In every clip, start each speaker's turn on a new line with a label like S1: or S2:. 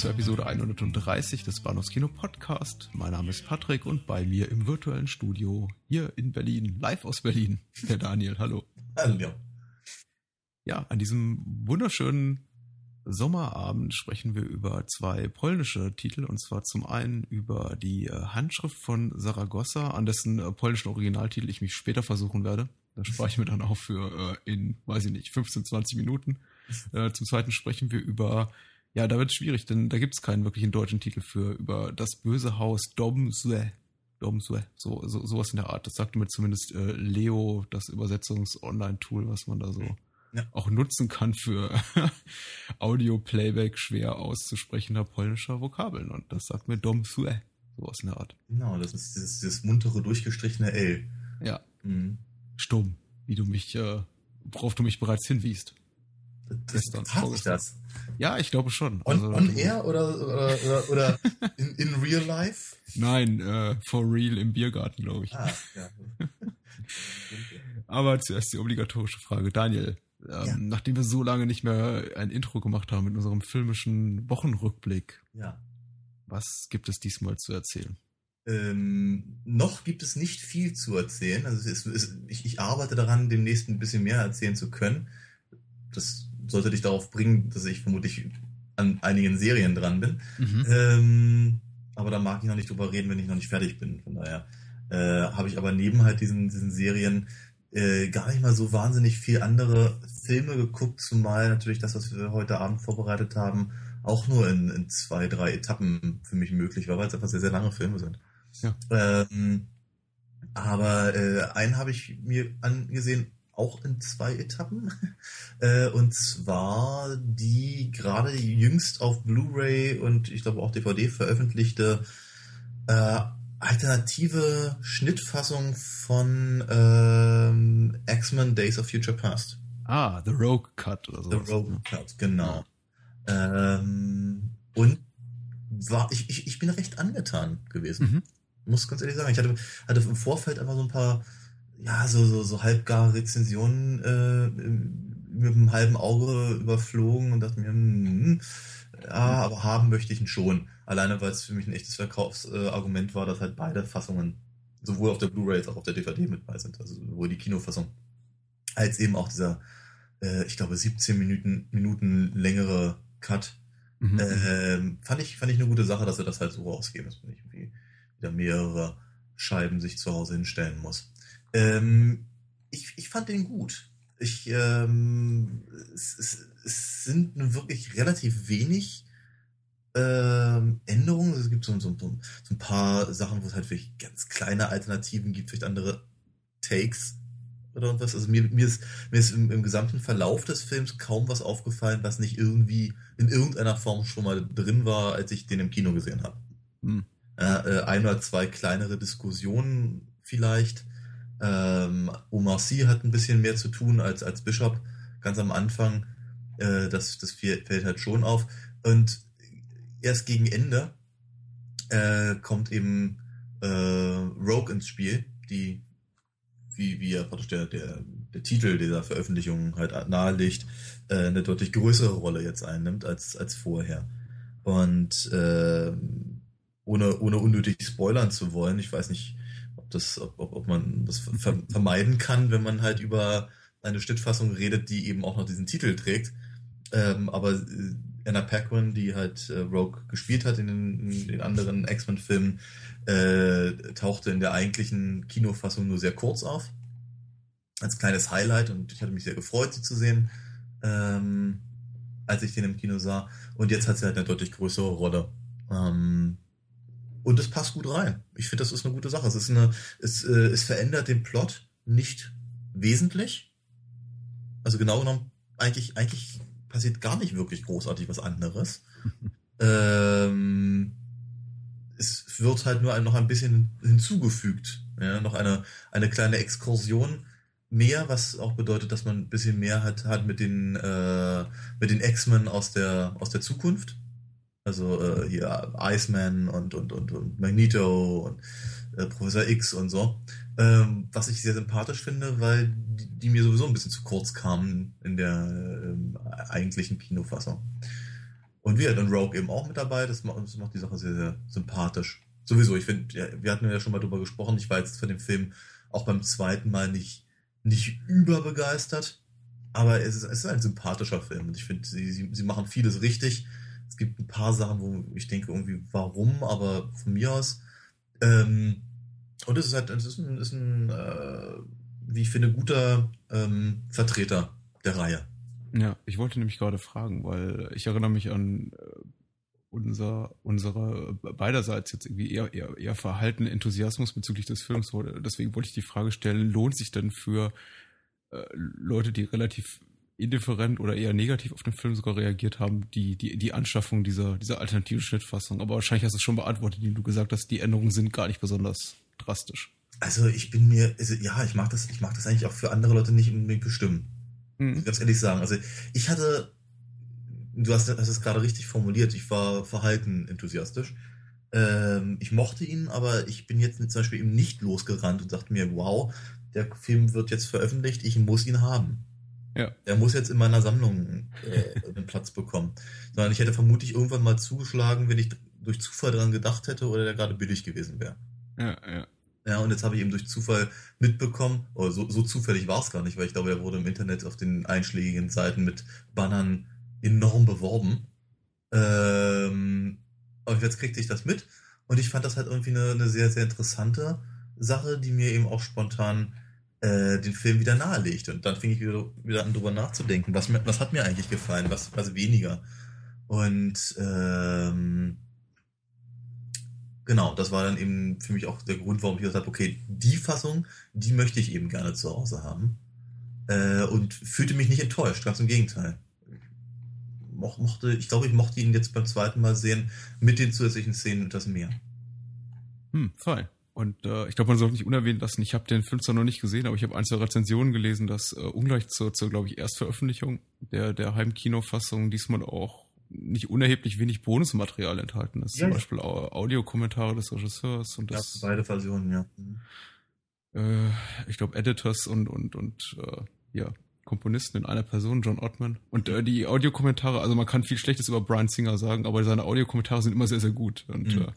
S1: Zur Episode 130 des Bahnhofskino Podcast. Mein Name ist Patrick und bei mir im virtuellen Studio hier in Berlin, live aus Berlin, der Daniel. Hallo.
S2: Hallo.
S1: Ja, an diesem wunderschönen Sommerabend sprechen wir über zwei polnische Titel und zwar zum einen über die äh, Handschrift von Saragossa, an dessen äh, polnischen Originaltitel ich mich später versuchen werde. Da spare ich mir dann auch für äh, in, weiß ich nicht, 15, 20 Minuten. Zum zweiten sprechen wir über ja, da wird es schwierig, denn da gibt es keinen wirklichen deutschen Titel für über das böse Haus Domsue. Domsue, so, so sowas in der Art. Das sagte mir zumindest äh, Leo, das Übersetzungs-Online-Tool, was man da so ja. auch nutzen kann für Audio-Playback schwer auszusprechender polnischer Vokabeln. Und das sagt mir Domsue, sowas in der Art.
S2: Genau, das ist dieses, dieses muntere, durchgestrichene L.
S1: Ja. Mhm. Stumm, wie du mich, äh, worauf du mich bereits hinwiest.
S2: Das, gestern. Hat ich das?
S1: Ja, ich glaube schon.
S2: On, also, on air oder, oder, oder in, in real life?
S1: Nein, uh, for real im Biergarten, glaube ich. Ah, ja. Aber zuerst die obligatorische Frage. Daniel, ähm, ja. nachdem wir so lange nicht mehr ein Intro gemacht haben mit unserem filmischen Wochenrückblick,
S2: ja.
S1: was gibt es diesmal zu erzählen?
S2: Ähm, noch gibt es nicht viel zu erzählen. Also ist, ich, ich arbeite daran, demnächst ein bisschen mehr erzählen zu können. Das sollte dich darauf bringen, dass ich vermutlich an einigen Serien dran bin. Mhm. Ähm, aber da mag ich noch nicht drüber reden, wenn ich noch nicht fertig bin. Von daher äh, habe ich aber neben halt diesen, diesen Serien äh, gar nicht mal so wahnsinnig viel andere Filme geguckt, zumal natürlich das, was wir heute Abend vorbereitet haben, auch nur in, in zwei, drei Etappen für mich möglich war, weil es einfach sehr, sehr lange Filme sind.
S1: Ja.
S2: Ähm, aber äh, einen habe ich mir angesehen, auch in zwei Etappen. Äh, und zwar die gerade jüngst auf Blu-ray und ich glaube auch DVD veröffentlichte äh, alternative Schnittfassung von ähm, X-Men Days of Future Past.
S1: Ah, The Rogue Cut oder so.
S2: The Rogue Cut, genau. Ähm, und war, ich, ich, ich bin recht angetan gewesen. Mhm. Muss ganz ehrlich sagen. Ich hatte, hatte im Vorfeld einfach so ein paar ja, so, so, so halbgare Rezensionen äh, mit einem halben Auge überflogen und dachte mir, hm, hm, ja, aber haben möchte ich ihn schon. Alleine, weil es für mich ein echtes Verkaufsargument äh, war, dass halt beide Fassungen, sowohl auf der Blu-ray als auch auf der DVD mit bei sind, also sowohl die Kinofassung, als eben auch dieser, äh, ich glaube, 17 Minuten, Minuten längere Cut. Mhm. Äh, fand, ich, fand ich eine gute Sache, dass er das halt so rausgeben, dass man nicht irgendwie wieder mehrere Scheiben sich zu Hause hinstellen muss. Ähm, ich, ich fand den gut. Ich, ähm, es, es, es sind wirklich relativ wenig ähm, Änderungen. Es gibt so, so, so, ein paar Sachen, wo es halt wirklich ganz kleine Alternativen gibt, vielleicht andere Takes oder irgendwas. Also mir, mir ist, mir ist im, im, gesamten Verlauf des Films kaum was aufgefallen, was nicht irgendwie in irgendeiner Form schon mal drin war, als ich den im Kino gesehen habe. Hm. Äh, ein oder zwei kleinere Diskussionen vielleicht. Ähm, Omar Sy hat ein bisschen mehr zu tun als, als Bishop ganz am Anfang. Äh, das, das fällt halt schon auf. Und erst gegen Ende äh, kommt eben äh, Rogue ins Spiel, die, wie, wie ja praktisch der, der, der Titel dieser Veröffentlichung halt nahelegt, äh, eine deutlich größere Rolle jetzt einnimmt als, als vorher. Und äh, ohne, ohne unnötig spoilern zu wollen, ich weiß nicht, das, ob, ob man das vermeiden kann, wenn man halt über eine Schnittfassung redet, die eben auch noch diesen Titel trägt. Ähm, aber äh, Anna Paquin, die halt äh, Rogue gespielt hat in den, in den anderen X-Men-Filmen, äh, tauchte in der eigentlichen Kinofassung nur sehr kurz auf. Als kleines Highlight und ich hatte mich sehr gefreut, sie zu sehen, ähm, als ich den im Kino sah. Und jetzt hat sie halt eine deutlich größere Rolle. Ähm, und es passt gut rein. Ich finde, das ist eine gute Sache. Es ist eine, es, äh, es verändert den Plot nicht wesentlich. Also genau genommen, eigentlich, eigentlich passiert gar nicht wirklich großartig was anderes. ähm, es, wird halt nur noch ein bisschen hinzugefügt. Ja, noch eine, eine kleine Exkursion mehr, was auch bedeutet, dass man ein bisschen mehr hat, hat mit den, äh, mit den X-Men aus der, aus der Zukunft. Also äh, hier Iceman und, und, und, und Magneto und äh, Professor X und so. Ähm, was ich sehr sympathisch finde, weil die, die, mir sowieso ein bisschen zu kurz kamen in der ähm, eigentlichen Kinofassung. Und wir hatten Rogue eben auch mit dabei, das macht, das macht die Sache sehr, sehr sympathisch. Sowieso, ich finde, ja, wir hatten ja schon mal drüber gesprochen, ich war jetzt von dem Film auch beim zweiten Mal nicht, nicht überbegeistert, aber es ist, es ist ein sympathischer Film und ich finde, sie, sie, sie machen vieles richtig. Gibt ein paar Sachen, wo ich denke irgendwie, warum, aber von mir aus. Ähm, und es ist halt, es ist ein, ist ein äh, wie ich finde, guter ähm, Vertreter der Reihe.
S1: Ja, ich wollte nämlich gerade fragen, weil ich erinnere mich an äh, unser, unsere äh, beiderseits jetzt irgendwie eher, eher, eher verhalten Enthusiasmus bezüglich des Films. Deswegen wollte ich die Frage stellen, lohnt sich denn für äh, Leute, die relativ indifferent oder eher negativ auf den Film sogar reagiert haben, die, die, die Anschaffung dieser, dieser alternativen Schnittfassung. Aber wahrscheinlich hast du es schon beantwortet, indem du gesagt hast, die Änderungen sind gar nicht besonders drastisch.
S2: Also ich bin mir, also ja, ich mag das, ich das eigentlich auch für andere Leute nicht unbedingt bestimmen. Mhm. Ganz ehrlich sagen. Also ich hatte, du hast, hast es gerade richtig formuliert, ich war verhalten enthusiastisch. Ähm, ich mochte ihn, aber ich bin jetzt zum Beispiel eben nicht losgerannt und dachte mir, wow, der Film wird jetzt veröffentlicht, ich muss ihn haben. Ja. Er muss jetzt in meiner Sammlung äh, einen Platz bekommen. Sondern ich hätte vermutlich irgendwann mal zugeschlagen, wenn ich durch Zufall daran gedacht hätte oder der gerade billig gewesen wäre.
S1: Ja, ja.
S2: Ja, und jetzt habe ich eben durch Zufall mitbekommen, oder so, so zufällig war es gar nicht, weil ich glaube, er wurde im Internet auf den einschlägigen Seiten mit Bannern enorm beworben. Ähm, aber jetzt kriegte ich das mit und ich fand das halt irgendwie eine, eine sehr, sehr interessante Sache, die mir eben auch spontan äh, den Film wieder nahelegt. Und dann fing ich wieder, wieder an, drüber nachzudenken, was, was hat mir eigentlich gefallen, was, was weniger. Und ähm, genau, das war dann eben für mich auch der Grund, warum ich gesagt habe, okay, die Fassung, die möchte ich eben gerne zu Hause haben. Äh, und fühlte mich nicht enttäuscht, ganz im Gegenteil. Mo mochte, ich glaube, ich mochte ihn jetzt beim zweiten Mal sehen mit den zusätzlichen Szenen etwas mehr.
S1: Hm, fein. Und äh, ich glaube, man sollte nicht unerwähnt lassen, ich habe den Film zwar noch nicht gesehen, aber ich habe ein, zwei Rezensionen gelesen, dass äh, ungleich zur, zur glaube ich, Erstveröffentlichung der, der Heimkinofassung diesmal auch nicht unerheblich wenig Bonusmaterial enthalten ist. Ja. Zum Beispiel Audiokommentare des Regisseurs und das.
S2: Ja, beide Versionen, ja.
S1: Äh, ich glaube, Editors und, und, und äh, ja, Komponisten in einer Person, John Ottman. Und äh, die Audiokommentare, also man kann viel Schlechtes über Brian Singer sagen, aber seine Audiokommentare sind immer sehr, sehr gut. Und mhm. äh,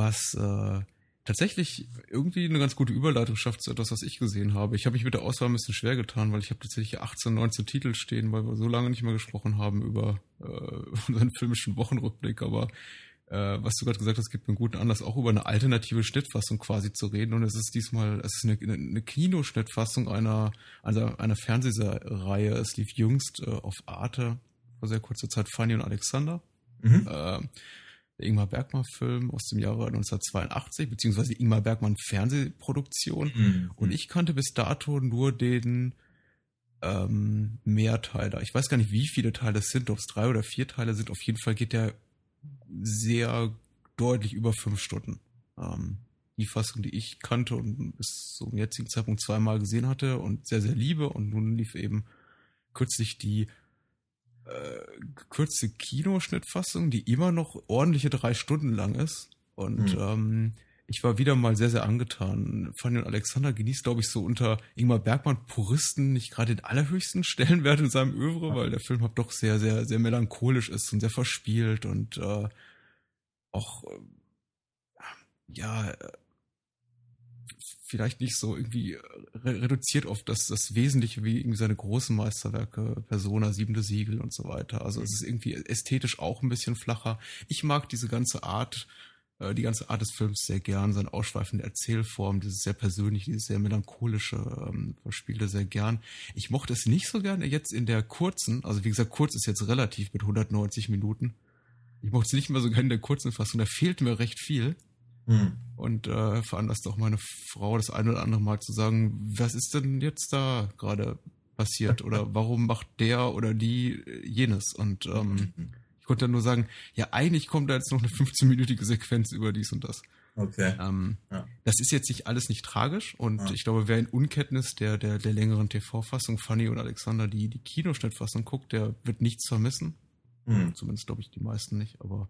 S1: was äh, tatsächlich irgendwie eine ganz gute Überleitung schafft zu etwas, was ich gesehen habe. Ich habe mich mit der Auswahl ein bisschen schwer getan, weil ich habe tatsächlich 18, 19 Titel stehen, weil wir so lange nicht mehr gesprochen haben über äh, unseren filmischen Wochenrückblick. Aber äh, was du gerade gesagt hast, gibt mir einen guten Anlass, auch über eine alternative Schnittfassung quasi zu reden. Und es ist diesmal, es ist eine, eine Kinoschnittfassung einer, also einer Fernsehreihe. Es lief jüngst äh, auf Arte vor sehr kurzer Zeit Fanny und Alexander. Mhm. Äh, der Ingmar Bergmann-Film aus dem Jahre 1982, beziehungsweise Ingmar Bergmann Fernsehproduktion. Mhm. Und ich kannte bis dato nur den ähm, Mehrteiler. Ich weiß gar nicht, wie viele Teile es sind, ob es drei oder vier Teile sind. Auf jeden Fall geht der sehr deutlich über fünf Stunden. Ähm, die Fassung, die ich kannte und bis zum jetzigen Zeitpunkt zweimal gesehen hatte und sehr, sehr liebe. Und nun lief eben kürzlich die äh, gekürzte Kinoschnittfassung, die immer noch ordentliche drei Stunden lang ist. Und mhm. ähm, ich war wieder mal sehr, sehr angetan. Fanny und Alexander genießt, glaube ich, so unter Ingmar Bergmann Puristen nicht gerade den allerhöchsten Stellenwert in seinem Övre, weil der Film halt doch sehr, sehr, sehr melancholisch ist und sehr verspielt und äh, auch äh, ja vielleicht nicht so irgendwie re reduziert auf das, das Wesentliche wie irgendwie seine großen Meisterwerke, Persona, Siebente Siegel und so weiter. Also es ist irgendwie ästhetisch auch ein bisschen flacher. Ich mag diese ganze Art, äh, die ganze Art des Films sehr gern, seine ausschweifende Erzählform, dieses sehr persönliche, dieses sehr melancholische, ähm, verspielte sehr gern. Ich mochte es nicht so gerne jetzt in der kurzen, also wie gesagt, kurz ist jetzt relativ mit 190 Minuten. Ich mochte es nicht mehr so gerne in der kurzen Fassung, da fehlt mir recht viel. Hm. Und äh, veranlasst auch meine Frau das eine oder andere Mal zu sagen, was ist denn jetzt da gerade passiert oder warum macht der oder die jenes? Und ähm, ich konnte dann nur sagen, ja, eigentlich kommt da jetzt noch eine 15-minütige Sequenz über dies und das.
S2: Okay.
S1: Ähm,
S2: Ja.
S1: Das ist jetzt nicht alles nicht tragisch und
S2: Ja.
S1: ich glaube, wer in Unkenntnis der, der, der längeren TV-Fassung Fanny und Alexander die, die Kinoschnittfassung guckt, der wird nichts vermissen.
S2: Hm.
S1: Zumindest glaube ich die meisten nicht, aber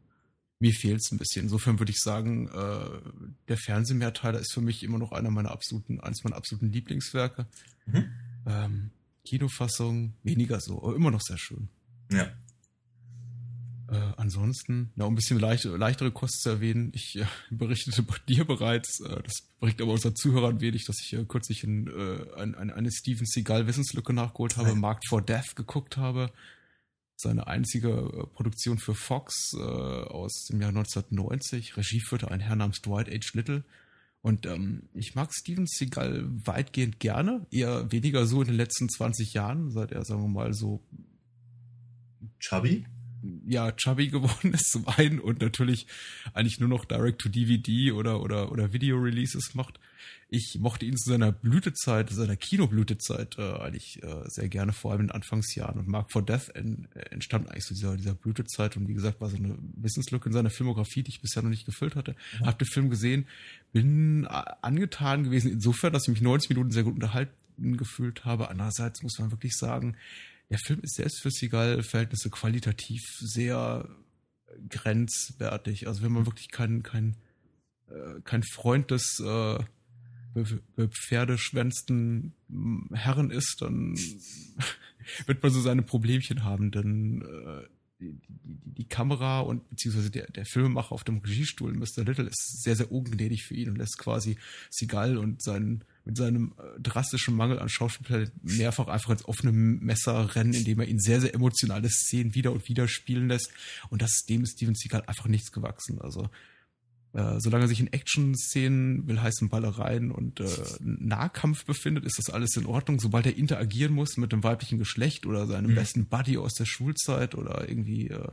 S1: mir fehlt es ein bisschen. Insofern würde ich sagen, äh, der Fernsehmehrteiler ist für mich immer noch einer meiner absoluten, eines meiner absoluten Lieblingswerke.
S2: Mhm.
S1: Ähm, Kinofassung weniger so, aber immer noch sehr schön.
S2: Ja.
S1: Äh, ansonsten, na, um ein bisschen leicht, leichtere Kosten zu erwähnen, ich äh, berichtete bei dir bereits, äh, das bringt aber unseren Zuhörern wenig, dass ich äh, kürzlich in, äh, ein, ein, eine Steven Seagal Wissenslücke nachgeholt habe. Marked for Death geguckt habe. Seine einzige äh, Produktion für Fox äh, aus dem Jahr 1990. Regie führte ein Herr namens Dwight H. Little. Und ähm, ich mag Steven Seagal weitgehend gerne, eher weniger so in den letzten 20 Jahren, seit er, sagen wir mal, so
S2: Chubby?
S1: ja, chubby geworden ist zum einen und natürlich eigentlich nur noch Direct-to-DVD oder, oder, oder Video-Releases macht. Ich mochte ihn zu seiner Blütezeit, seiner Kinoblütezeit äh, eigentlich äh, sehr gerne, vor allem in den Anfangsjahren. Und Mark for Death en, entstand eigentlich zu dieser, dieser Blütezeit und wie gesagt, war so eine Wissenslücke in seiner Filmografie, die ich bisher noch nicht gefüllt hatte.
S2: Mhm.
S1: Hab den Film gesehen, bin äh, angetan gewesen, insofern, dass ich mich 90 Minuten sehr gut unterhalten gefühlt habe. Andererseits muss man wirklich sagen, der Film ist selbst für Seagal-Verhältnisse qualitativ sehr grenzwertig. Also wenn man wirklich kein, kein, äh, kein Freund des äh, pferdeschwänzten mm, Herren ist, dann wird man so seine Problemchen haben, denn äh, die, die, die Kamera und beziehungsweise der, der Filmemacher auf dem Regiestuhl, Mr. Little, ist sehr, sehr ungnädig für ihn und lässt quasi Seagal und seinen mit seinem äh, drastischen Mangel an Schauspieltalent mehrfach einfach ins offene Messer rennen, indem er ihn sehr, sehr emotionale Szenen wieder und wieder spielen lässt. Und das dem ist Steven Seagal einfach nichts gewachsen. Also äh, solange er sich in Action-Szenen, will heißen Ballereien und äh, Nahkampf befindet, ist das alles in Ordnung. Sobald er interagieren muss mit dem weiblichen Geschlecht oder seinem
S2: Mhm.
S1: besten Buddy aus der Schulzeit oder irgendwie äh,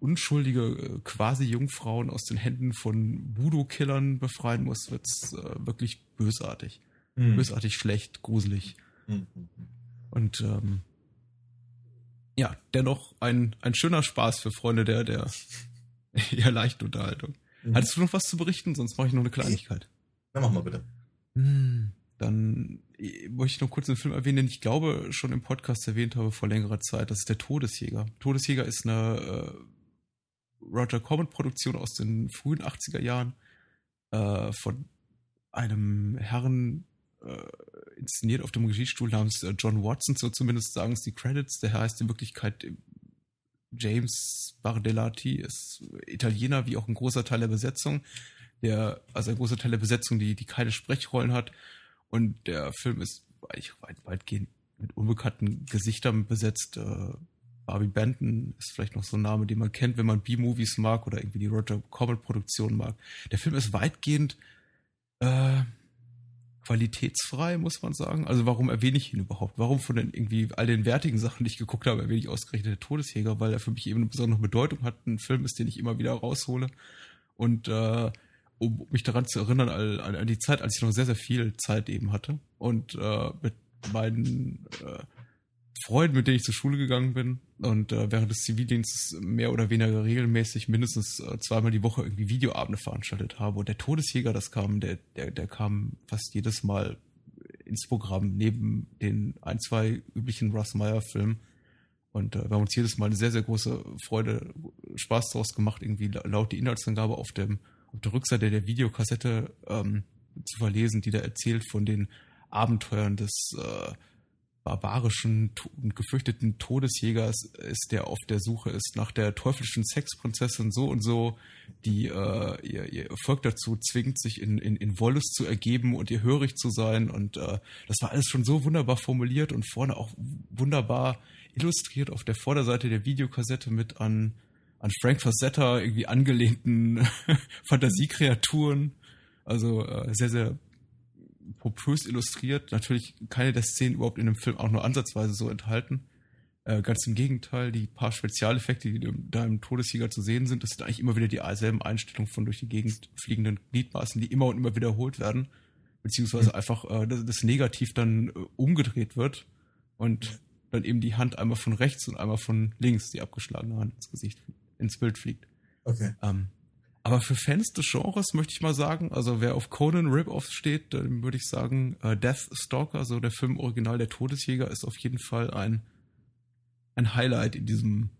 S1: unschuldige äh, quasi Jungfrauen aus den Händen von Voodoo-Killern befreien muss, wird's äh, wirklich bösartig.
S2: Hm.
S1: Bösartig, schlecht, gruselig.
S2: Hm, hm, hm.
S1: Und ähm, ja, dennoch ein, ein schöner Spaß für Freunde der, der ja, leichten Unterhaltung.
S2: Mhm.
S1: Hattest du noch was zu berichten? Sonst mache ich noch eine Kleinigkeit.
S2: Na, mach mal bitte.
S1: Hm, Dann äh, möchte ich noch kurz einen Film erwähnen, den ich glaube schon im Podcast erwähnt habe vor längerer Zeit. Das ist der Todesjäger. Todesjäger ist eine äh, Roger Corman Produktion aus den frühen 80er Jahren äh, von einem Herrn äh, inszeniert auf dem Regiestuhl namens äh, John Watson, so zumindest sagen es die Credits. Der heißt in Wirklichkeit äh, James Bardellati, ist Italiener, wie auch ein großer Teil der Besetzung. Der, also ein großer Teil der Besetzung, die, die keine Sprechrollen hat. Und der Film ist eigentlich weit, weitgehend mit unbekannten Gesichtern besetzt. Äh, Barbie Benton ist vielleicht noch so ein Name, den man kennt, wenn man B-Movies mag oder irgendwie die Roger Corman-Produktion mag. Der Film ist weitgehend äh, qualitätsfrei, muss man sagen. Also warum erwähne ich ihn überhaupt? Warum von den irgendwie all den wertigen Sachen, die ich geguckt habe, erwähne ich ausgerechnet der Todesjäger? Weil er für mich eben eine besondere Bedeutung hat. Ein Film ist, den ich immer wieder raushole. Und äh, um mich daran zu erinnern, an, an, die Zeit, als ich noch sehr, sehr viel Zeit eben hatte. Und äh, mit meinen äh, Freunden, mit denen ich zur Schule gegangen bin und äh, während des Zivildienstes mehr oder weniger regelmäßig mindestens äh, zweimal die Woche irgendwie Videoabende veranstaltet habe. Und der Todesjäger, das kam, der, der, der kam fast jedes Mal ins Programm neben den ein, zwei üblichen Russ Meyer-Filmen. Und äh, wir haben uns jedes Mal eine sehr, sehr große Freude, Spaß daraus gemacht, irgendwie laut die Inhaltsangabe auf dem auf der Rückseite der Videokassette ähm, zu verlesen, die da erzählt von den Abenteuern des äh, barbarischen und gefürchteten Todesjägers ist, der auf der Suche ist nach der teuflischen Sexprinzessin so und so, die äh, ihr, ihr Volk dazu zwingt, sich in, in, in Wollust zu ergeben und ihr hörig zu sein. Und äh, das war alles schon so wunderbar formuliert und vorne auch wunderbar illustriert auf der Vorderseite der Videokassette mit an, an Frank Frazetta irgendwie angelehnten Fantasiekreaturen. Also äh, sehr, sehr pompös illustriert. Natürlich keine der Szenen überhaupt in dem Film auch nur ansatzweise so enthalten. Äh, ganz im Gegenteil, die paar Spezialeffekte, die da im Todesjäger zu sehen sind, das sind eigentlich immer wieder dieselben Einstellungen von durch die Gegend fliegenden Gliedmaßen, die immer und immer wiederholt werden. Beziehungsweise einfach äh, das, das Negativ dann äh, umgedreht wird. Und dann eben die Hand einmal von rechts und einmal von links, die abgeschlagene Hand ins Gesicht, ins Bild fliegt.
S2: Okay.
S1: Ähm, aber für Fans des Genres möchte ich mal sagen, also wer auf Conan Rip-Offs steht, dann würde ich sagen, äh, Death Stalker, so der Film Original der Todesjäger, ist auf jeden Fall ein, ein Highlight in diesem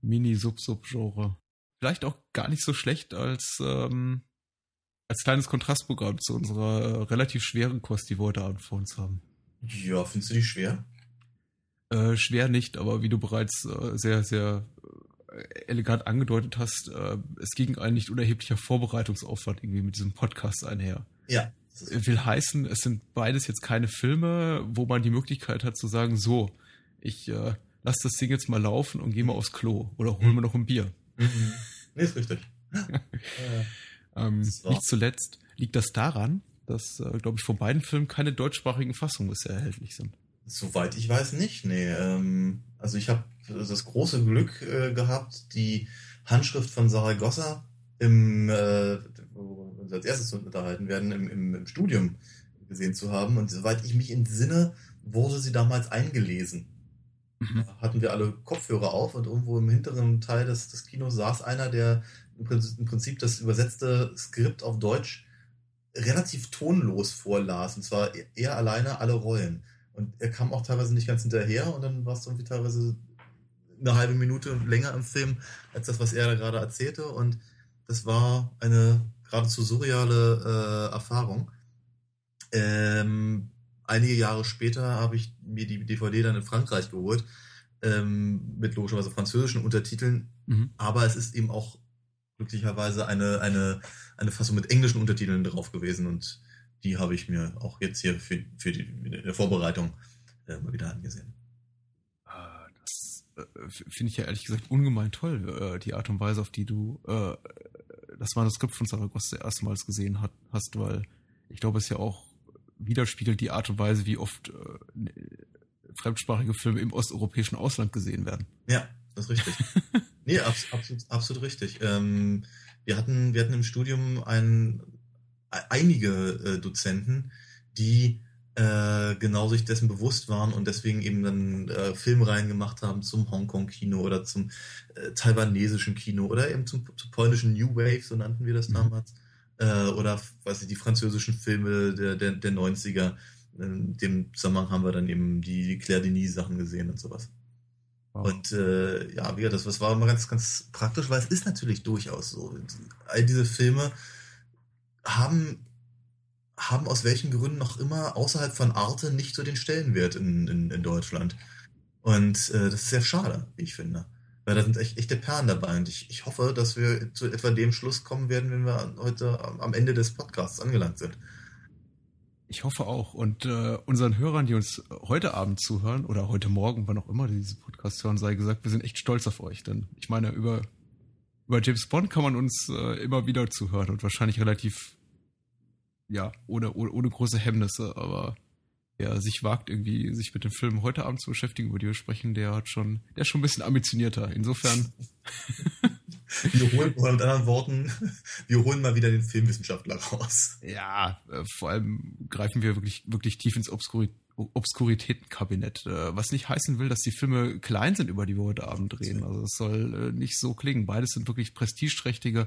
S1: Mini-Sub-Sub-Genre. Vielleicht auch gar nicht so schlecht als, ähm, als kleines Kontrastprogramm zu unserer äh, relativ schweren Kost, die wir heute Abend vor uns haben.
S2: Ja, findest du die schwer?
S1: Äh, schwer nicht, aber wie du bereits äh, sehr, sehr elegant angedeutet hast, äh, es ging ein nicht unerheblicher Vorbereitungsaufwand irgendwie mit diesem Podcast einher.
S2: Ja.
S1: Will heißen, es sind beides jetzt keine Filme, wo man die Möglichkeit hat zu sagen, so, ich äh, lass das Ding jetzt mal laufen und gehe mal aufs Klo oder hol mir noch ein Bier.
S2: Mhm. Nee, ist richtig.
S1: ähm, nicht zuletzt liegt das daran, dass, äh, glaube ich, von beiden Filmen keine deutschsprachigen Fassungen bisher erhältlich sind.
S2: Soweit ich weiß nicht, nee. Ähm, also ich habe das große Glück äh, gehabt, die Handschrift von Saragossa im, äh, wo wir uns als erstes unterhalten werden, im, im, im Studium gesehen zu haben. Und soweit ich mich entsinne, wurde sie damals eingelesen. Mhm. Da hatten wir alle Kopfhörer auf und irgendwo im hinteren Teil des, des Kinos saß einer, der im Prinzip, im Prinzip das übersetzte Skript auf Deutsch relativ tonlos vorlas. Und zwar er alleine alle Rollen. Und er kam auch teilweise nicht ganz hinterher und dann war es irgendwie teilweise eine halbe Minute länger im Film als das, was er da gerade erzählte. Und das war eine geradezu surreale äh, Erfahrung. Ähm, einige Jahre später habe ich mir die DVD dann in Frankreich geholt, ähm, mit logischerweise französischen Untertiteln. Mhm. Aber es ist eben auch glücklicherweise eine, eine, eine Fassung mit englischen Untertiteln drauf gewesen. Und die habe ich mir auch jetzt hier für, für die, die Vorbereitung äh, mal wieder angesehen.
S1: Finde ich ja ehrlich gesagt ungemein toll, äh, die Art und Weise, auf die du äh, das Manuskript von Saragossa erstmals gesehen hat, hast, weil ich glaube, es ja auch widerspiegelt die Art und Weise, wie oft äh, fremdsprachige Filme im osteuropäischen Ausland gesehen werden.
S2: Ja, das ist richtig. nee, abs absolut, absolut richtig. Ähm, wir hatten, wir hatten im Studium einen einige äh, Dozenten, die äh, genau sich dessen bewusst waren und deswegen eben dann äh, Filmreihen gemacht haben zum Hongkong-Kino oder zum äh, taiwanesischen Kino oder eben zum, zum, polnischen New Wave, so nannten wir das mhm. damals. Äh, oder weiß ich, die französischen Filme der, der, der 90er. In dem Zusammenhang haben wir dann eben die Claire Denis-Sachen gesehen und sowas. Wow. Und äh, ja, wie das, das war immer ganz, ganz praktisch, weil es ist natürlich durchaus so. All diese Filme haben, haben aus welchen Gründen noch immer außerhalb von Arte nicht so den Stellenwert in, in, in Deutschland. Und äh, das ist sehr schade, wie ich finde. Weil da sind echt echte Perlen dabei. Und ich, ich hoffe, dass wir zu etwa dem Schluss kommen werden, wenn wir heute am Ende des Podcasts angelangt sind.
S1: Ich hoffe auch. Und äh, unseren Hörern, die uns heute Abend zuhören oder heute Morgen, wann auch immer die diese Podcast hören, sei gesagt, wir sind echt stolz auf euch. Denn ich meine, über über James Bond kann man uns äh, immer wieder zuhören und wahrscheinlich relativ, ja, ohne, ohne, ohne große Hemmnisse, aber wer sich wagt, irgendwie sich mit den Filmen heute Abend zu beschäftigen, über die wir sprechen, der hat schon, der ist schon ein bisschen ambitionierter. Insofern.
S2: wir holen, oder mit anderen Worten, wir holen mal wieder den Filmwissenschaftler raus.
S1: Ja, äh, vor allem greifen wir wirklich, wirklich tief ins Obskurit Obskuritätenkabinett, äh, was nicht heißen will, dass die Filme klein sind, über die wir heute Abend reden. Also es soll äh, nicht so klingen. Beides sind wirklich prestigeträchtige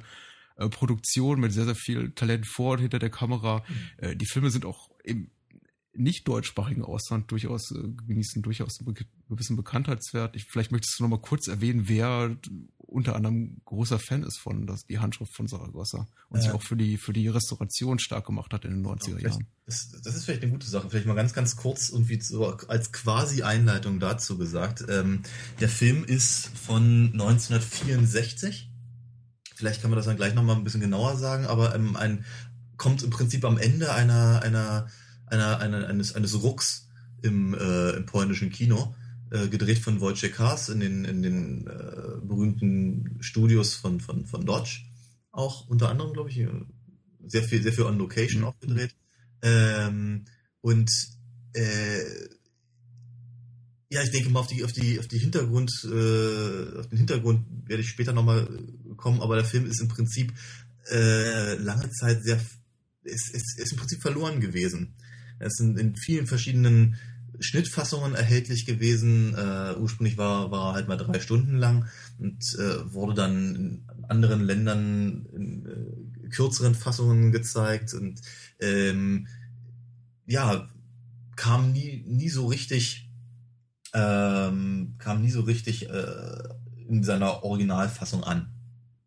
S1: äh, Produktionen mit sehr, sehr viel Talent vor und hinter der Kamera. Mhm. die Filme sind auch im nicht deutschsprachigen Ausland durchaus genießen durchaus einen gewissen Bekanntheitswert. Ich, vielleicht möchtest du noch mal kurz erwähnen, wer unter anderem großer Fan ist von das, die Handschrift von Saragossa und ja. sich auch für die, für die Restauration stark gemacht hat in den 90er Jahren.
S2: Das, das, ist vielleicht eine gute Sache. Vielleicht mal ganz, ganz kurz irgendwie so als quasi Einleitung dazu gesagt. Ähm, der Film ist von 1964. Vielleicht kann man das dann gleich nochmal ein bisschen genauer sagen, aber ähm, ein, kommt im Prinzip am Ende einer, einer, einer, einer eines, eines Rucks im, äh, im polnischen Kino äh, gedreht von Wojciech Haas in den, in den äh, berühmten Studios von, von, von Dodge. Auch unter anderem, glaube ich, äh, sehr viel, sehr viel on Location mhm. auch gedreht. Ähm, und äh, ja, ich denke mal auf die, auf die, auf die Hintergrund, äh, auf den Hintergrund werde ich später nochmal kommen, aber der Film ist im Prinzip äh, lange Zeit sehr, ist, ist, ist im Prinzip verloren gewesen. Er ist in, in vielen verschiedenen Schnittfassungen erhältlich gewesen. Äh, ursprünglich war, war halt mal drei Stunden lang und äh, wurde dann in anderen Ländern in äh, kürzeren Fassungen gezeigt und ähm, ja, kam nie, nie so richtig, ähm, kam nie so richtig äh, in seiner Originalfassung an.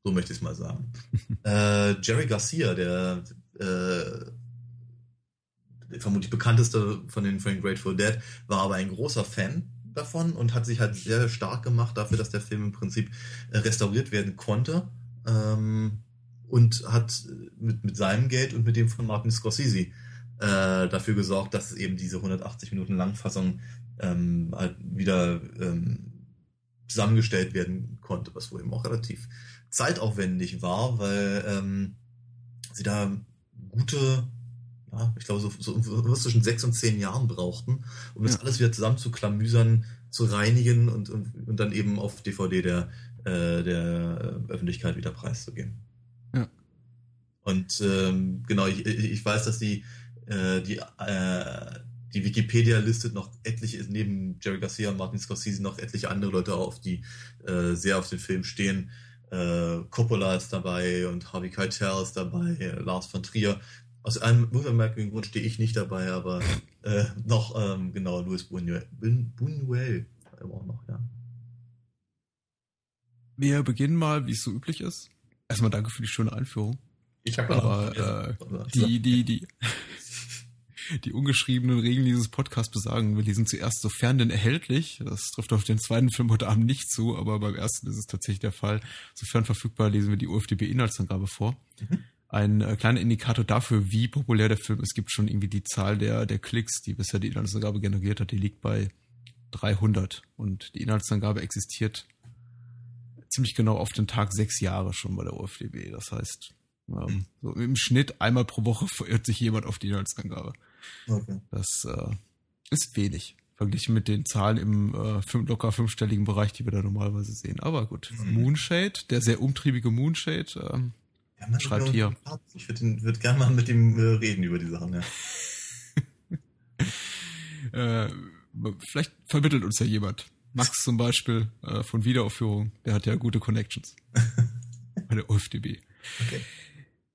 S2: So möchte ich es mal sagen. äh, Jerry Garcia, der äh, vermutlich bekannteste von den, von den Grateful Dead, war aber ein großer Fan davon und hat sich halt sehr stark gemacht dafür, dass der Film im Prinzip äh, restauriert werden konnte. Ähm, und hat mit, mit seinem Geld und mit dem von Martin Scorsese äh, dafür gesorgt, dass eben diese 180 Minuten Langfassung ähm, halt wieder ähm, zusammengestellt werden konnte, was wohl eben auch relativ zeitaufwendig war, weil ähm, sie da gute ja, ich glaube, so, so, so zwischen sechs und zehn Jahren brauchten, um das alles wieder zusammen zu klamüsern, zu reinigen und, und, und dann eben auf DVD der, äh, der Öffentlichkeit wieder preiszugeben.
S1: Ja.
S2: Und ähm, genau, ich, ich weiß, dass die, äh, die, äh, die Wikipedia listet noch etliche, neben Jerry Garcia und Martin Scorsese noch etliche andere Leute auf, die äh, sehr auf den Film stehen. Äh, Coppola ist dabei und Harvey Keitel ist dabei, äh, Lars von Trier. Aus einem unvermerklichen Grund stehe ich nicht dabei, aber äh, noch, ähm, genau, Louis Buñuel. Buñuel immer noch, ja.
S1: Wir beginnen mal, wie es so üblich ist. Erstmal danke für die schöne Einführung.
S2: Ich habe
S1: aber äh, die, die, die, die ungeschriebenen Regeln dieses Podcasts besagen, wir lesen zuerst sofern denn erhältlich. Das trifft auf den zweiten Film heute Abend nicht zu, aber beim ersten ist es tatsächlich der Fall. Sofern verfügbar lesen wir die UFDB-Inhaltsangabe vor. Mhm ein äh, kleiner Indikator dafür, wie populär der Film ist. Es gibt schon irgendwie die Zahl der, der Klicks, die bisher die Inhaltsangabe generiert hat, die liegt bei 300. Und die Inhaltsangabe existiert ziemlich genau auf den Tag sechs Jahre schon bei der OFDB. Das heißt, ähm, so im Schnitt einmal pro Woche verirrt sich jemand auf die Inhaltsangabe. Okay. Das äh, ist wenig. Verglichen mit den Zahlen im äh, fünf, locker fünfstelligen Bereich, die wir da normalerweise sehen. Aber gut. Mhm. Moonshade, der sehr umtriebige Moonshade, ähm, ja, Schreibt hier.
S2: Ich würde würd gerne mal mit ihm äh, reden über die Sachen,
S1: ja. äh, vielleicht vermittelt uns ja jemand. Max zum Beispiel äh, von Wiederaufführung, der hat ja gute Connections. Bei der OFDB. Okay.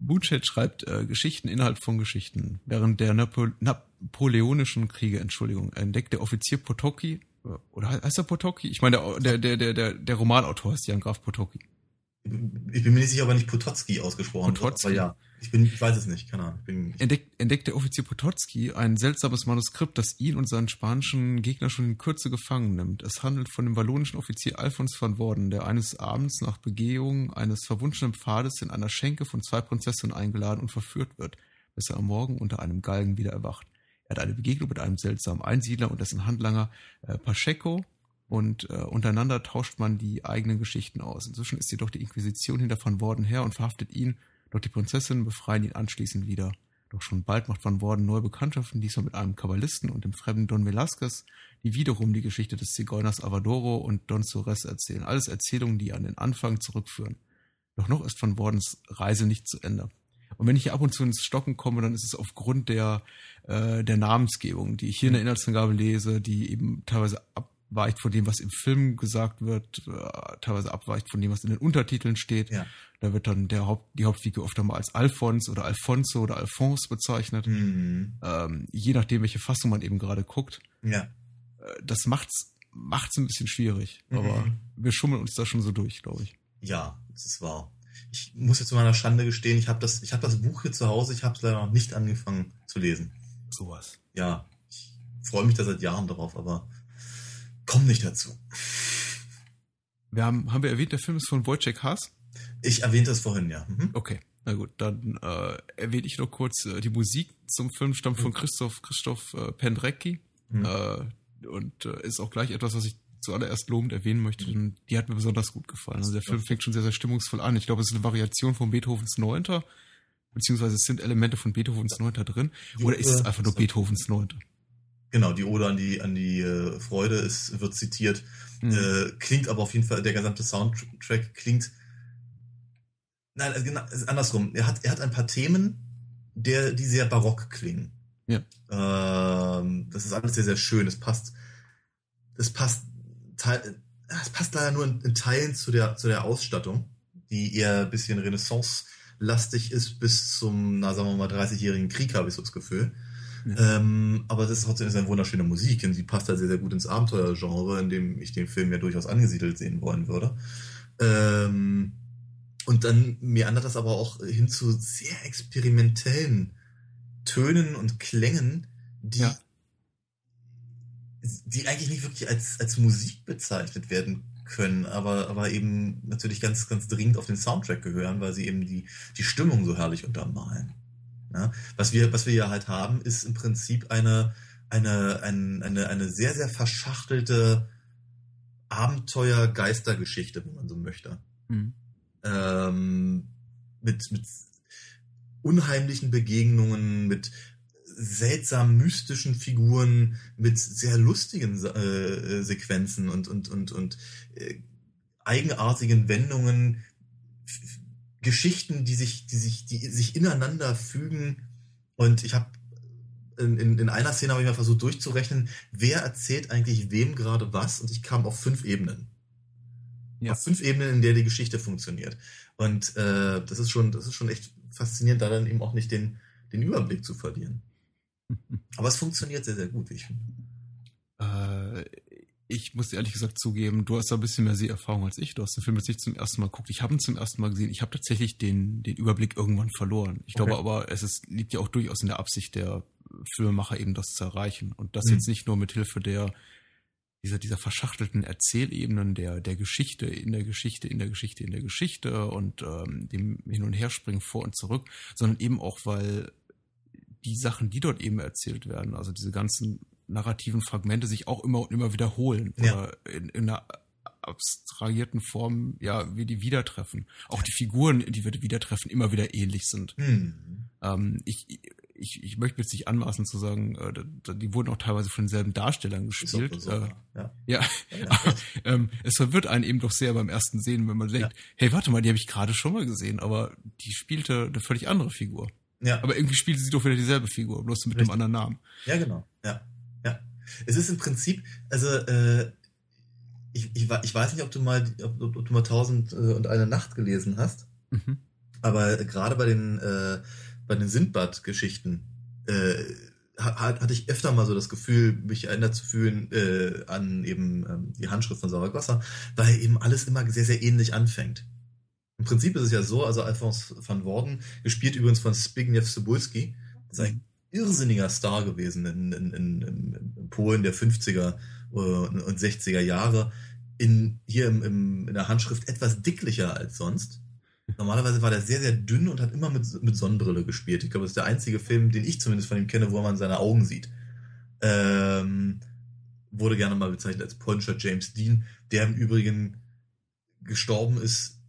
S1: Buchet schreibt äh, Geschichten innerhalb von Geschichten. Während der Napo napoleonischen Kriege, Entschuldigung, entdeckt der Offizier Potocki, oder heißt er Potocki? Ich meine, der, der, der, der, der Romanautor ist Jan Graf Potocki.
S2: Ich bin mir nicht sicher, ob er nicht Potocki ausgesprochen Potocki. wird. Aber ja, ich, bin, ich weiß es nicht, keine Ahnung. Bin,
S1: entdeckt, entdeckt der Offizier Potocki ein seltsames Manuskript, das ihn und seinen spanischen Gegner schon in Kürze gefangen nimmt. Es handelt von dem wallonischen Offizier Alfons van Worden, der eines Abends nach Begehung eines verwunschenen Pfades in einer Schenke von zwei Prinzessinnen eingeladen und verführt wird, bis er am Morgen unter einem Galgen wieder erwacht. Er hat eine Begegnung mit einem seltsamen Einsiedler und dessen Handlanger äh, Pacheco, und äh, untereinander tauscht man die eigenen Geschichten aus. Inzwischen ist jedoch die Inquisition hinter Van Worden her und verhaftet ihn, doch die Prinzessinnen befreien ihn anschließend wieder. Doch schon bald macht Van Worden neue Bekanntschaften, diesmal mit einem Kabbalisten und dem fremden Don Velasquez, die wiederum die Geschichte des Zigeuners Avadoro und Don Sores erzählen. Alles Erzählungen, die an den Anfang zurückführen. Doch noch ist Van Wordens Reise nicht zu Ende. Und wenn ich hier ab und zu ins Stocken komme, dann ist es aufgrund der, äh, der Namensgebung, die ich hier in der Inhaltsangabe lese, die eben teilweise ab abweicht von dem, was im Film gesagt wird, äh, teilweise abweicht von dem, was in den Untertiteln steht. Ja. Da wird dann der Haupt, die Hauptfigur oft einmal als Alphons oder Alfonso oder Alphonse bezeichnet. Mhm. Ähm, je nachdem, welche Fassung man eben gerade guckt.
S2: Ja.
S1: Äh, das macht's, macht's ein bisschen schwierig. Mhm. Aber wir schummeln uns da schon so durch, glaube ich.
S2: Ja, das ist wahr. Ich muss jetzt zu meiner Schande gestehen, ich habe das, ich habe das Buch hier zu Hause, ich habe es leider noch nicht angefangen zu lesen.
S1: Sowas.
S2: Ja, ich freue mich da seit Jahren darauf, aber komme nicht dazu.
S1: Wir haben, haben wir erwähnt, der Film ist von Wojciech Haas?
S2: Ich erwähnte es vorhin, ja.
S1: Mhm. Okay, na gut, dann äh, erwähne ich noch kurz, äh, die Musik zum Film stammt mhm. von Christoph, Christoph äh, Pendrecki mhm. äh, und äh, ist auch gleich etwas, was ich zuallererst lobend erwähnen möchte, denn mhm. die hat mir besonders gut gefallen. Also der Film fängt schon sehr, sehr stimmungsvoll an. Ich glaube, es ist eine Variation von Beethovens Neunter, beziehungsweise es sind Elemente von Beethovens Neunter drin, oder ist es einfach nur Beethovens Neunter?
S2: Genau, die Ode an die, an die äh, Freude ist, wird zitiert. Mhm. Äh, klingt aber auf jeden Fall, der gesamte Soundtrack klingt. Nein, also andersrum. Er hat, er hat ein paar Themen, der, die sehr barock klingen.
S1: Ja.
S2: Ähm, das ist alles sehr, sehr schön. Es passt, es passt, es passt leider nur in, in, Teilen zu der, zu der Ausstattung, die eher ein bisschen Renaissance-lastig ist bis zum, na, sagen wir mal, 30-jährigen Krieg, habe ich so das Gefühl. Ja. Ähm, aber das ist trotzdem eine wunderschöne Musik und sie passt da sehr, sehr gut ins Abenteuergenre, in dem ich den Film ja durchaus angesiedelt sehen wollen würde. Ähm, und dann meandert das aber auch hin zu sehr experimentellen Tönen und Klängen, die, ja. die eigentlich nicht wirklich als, als Musik bezeichnet werden können, aber, aber eben natürlich ganz, ganz dringend auf den Soundtrack gehören, weil sie eben die, die Stimmung so herrlich untermalen. Ja? Was, wir, was wir hier halt haben, ist im Prinzip eine, eine, eine, eine, eine sehr, sehr verschachtelte Abenteuer-Geistergeschichte, wenn man so möchte. Mhm. Ähm, mit, mit unheimlichen Begegnungen, mit seltsam mystischen Figuren, mit sehr lustigen äh, Sequenzen und, und, und, und äh, eigenartigen Wendungen, Geschichten, die sich, die sich, die sich ineinander fügen. Und ich habe in, in, in einer Szene habe ich mal versucht durchzurechnen, wer erzählt eigentlich wem gerade was, und ich kam auf fünf Ebenen. Ja. Auf fünf Ebenen, in der die Geschichte funktioniert. Und äh, das ist schon, das ist schon echt faszinierend, da dann eben auch nicht den, den Überblick zu verlieren. Aber es funktioniert sehr, sehr gut, wie ich finde.
S1: Äh, ich muss ehrlich gesagt zugeben, du hast da ein bisschen mehr Seherfahrung als ich. Du hast den Film jetzt nicht zum ersten Mal geguckt. Ich habe ihn zum ersten Mal gesehen. Ich habe tatsächlich den, den Überblick irgendwann verloren. Ich okay. glaube aber, es ist, liegt ja auch durchaus in der Absicht der Filmemacher eben das zu erreichen. Und das mhm. jetzt nicht nur mit Hilfe der dieser, dieser verschachtelten Erzählebenen der, der Geschichte, in der Geschichte, in der Geschichte, in der Geschichte und ähm, dem Hin- und Herspringen vor und zurück, sondern eben auch, weil die Sachen, die dort eben erzählt werden, also diese ganzen narrativen Fragmente sich auch immer und immer wiederholen ja. oder in, in einer abstrahierten Form, ja, wie die wieder treffen. Auch die Figuren, die wir wieder treffen, immer wieder ähnlich sind. Mhm. Ähm, ich, ich, ich möchte jetzt nicht anmaßen zu sagen, äh, die wurden auch teilweise von denselben Darstellern gespielt. So, äh, ja. ja. aber ähm, es verwirrt einen eben doch sehr beim ersten Sehen, wenn man denkt, ja. hey, warte mal, die habe ich gerade schon mal gesehen, aber die spielte eine völlig andere Figur. Ja. Aber irgendwie spielte sie doch wieder dieselbe Figur, bloß mit Richtig. einem anderen Namen.
S2: Ja, genau. Ja. Es ist im Prinzip, also äh, ich, ich, ich weiß nicht, ob du mal, ob, ob du mal Tausend äh, und eine Nacht gelesen hast, mhm. aber gerade bei den äh, bei den Sindbad-Geschichten äh, hatte ich öfter mal so das Gefühl, mich erinnert zu fühlen äh, an eben ähm, die Handschrift von Saragossa, weil eben alles immer sehr, sehr ähnlich anfängt. Im Prinzip ist es ja so, also Alphonse van Worden, gespielt übrigens von Zbigniew Cebulski, ist ein irrsinniger Star gewesen in, in, in, in Polen der 50er äh, und 60er Jahre, in, hier im, im, in der Handschrift etwas dicklicher als sonst Normalerweise war der sehr, sehr dünn und hat immer mit, mit Sonnenbrille gespielt. Ich glaube, das ist der einzige Film, den ich zumindest von ihm kenne, wo man seine Augen sieht. Ähm, wurde gerne mal bezeichnet als polnischer James Dean, der im Übrigen gestorben ist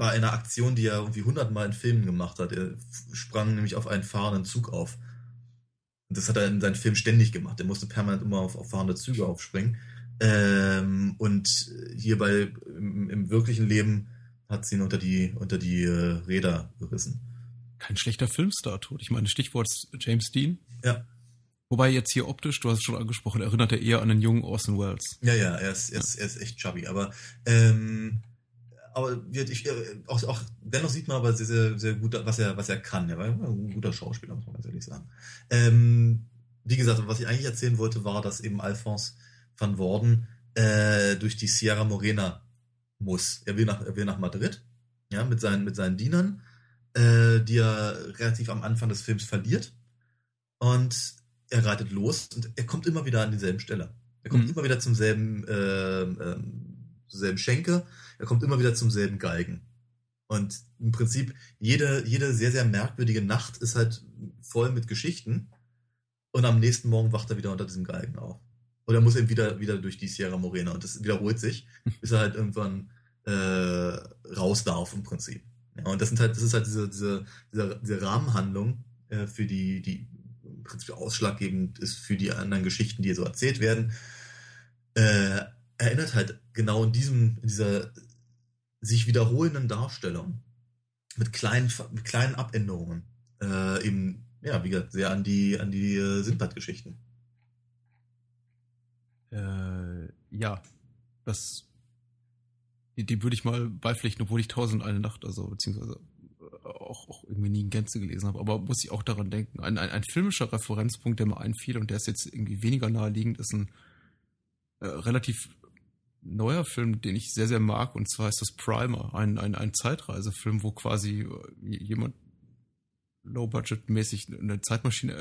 S2: bei einer Aktion, die er irgendwie hundertmal in Filmen gemacht hat. Er sprang nämlich auf einen fahrenden Zug auf. Und das hat er in seinen Filmen ständig gemacht. Er musste permanent immer auf, auf fahrende Züge aufspringen. Ähm, und hierbei im, im wirklichen Leben hat sie ihn unter die, unter die äh, Räder gerissen.
S1: Kein schlechter Filmstar-Tod. Ich meine, Stichwort James Dean.
S2: Ja.
S1: Wobei jetzt hier optisch, du hast es schon angesprochen, erinnert er eher an den jungen Orson Welles.
S2: Ja, ja, er ist, er ist, er ist echt chubby. Aber, ähm, aber ich, äh, auch, auch, dennoch sieht man aber sehr, sehr, sehr gut, was er, was er kann. Er war ein guter Schauspieler, muss man ganz ehrlich sagen. Ähm, wie gesagt, was ich eigentlich erzählen wollte, war, dass eben Alphonse van Worden äh, durch die Sierra Morena muss. Er will nach, er will nach Madrid, ja, mit seinen, mit seinen Dienern, äh, die er relativ am Anfang des Films verliert. Und er reitet los und er kommt immer wieder an dieselben Stelle. Er kommt mhm. immer wieder zum selben, äh, äh, zur selben Schenke, er kommt immer wieder zum selben Geigen. Und im Prinzip jede, jede sehr, sehr merkwürdige Nacht ist halt voll mit Geschichten. Und am nächsten Morgen wacht er wieder unter diesem Galgen auf. Oder muss eben wieder, wieder durch die Sierra Morena und das wiederholt sich, bis er halt irgendwann äh, raus darf im Prinzip. Ja, und das sind halt, das ist halt diese, diese, diese, diese Rahmenhandlung äh, für die, die im Prinzip ausschlaggebend ist für die anderen Geschichten, die so erzählt werden. Äh, erinnert halt genau in diesem, in dieser sich wiederholenden Darstellung mit kleinen, mit kleinen Abänderungen äh, eben ja, wie gesagt, sehr an die, an die äh, Sindbad-Geschichten.
S1: Äh, ja, das, die, die würde ich mal beipflichten, obwohl ich Tausend eine Nacht, also beziehungsweise äh, auch, auch irgendwie nie in Gänze gelesen habe, aber muss ich auch daran denken. Ein, ein, ein filmischer Referenzpunkt, der mir einfiel und der ist jetzt irgendwie weniger naheliegend, ist ein äh, relativ neuer Film, den ich sehr, sehr mag, und zwar ist das Primer, ein, ein, ein Zeitreisefilm, wo quasi äh, jemand Low-Budget-mäßig eine Zeitmaschine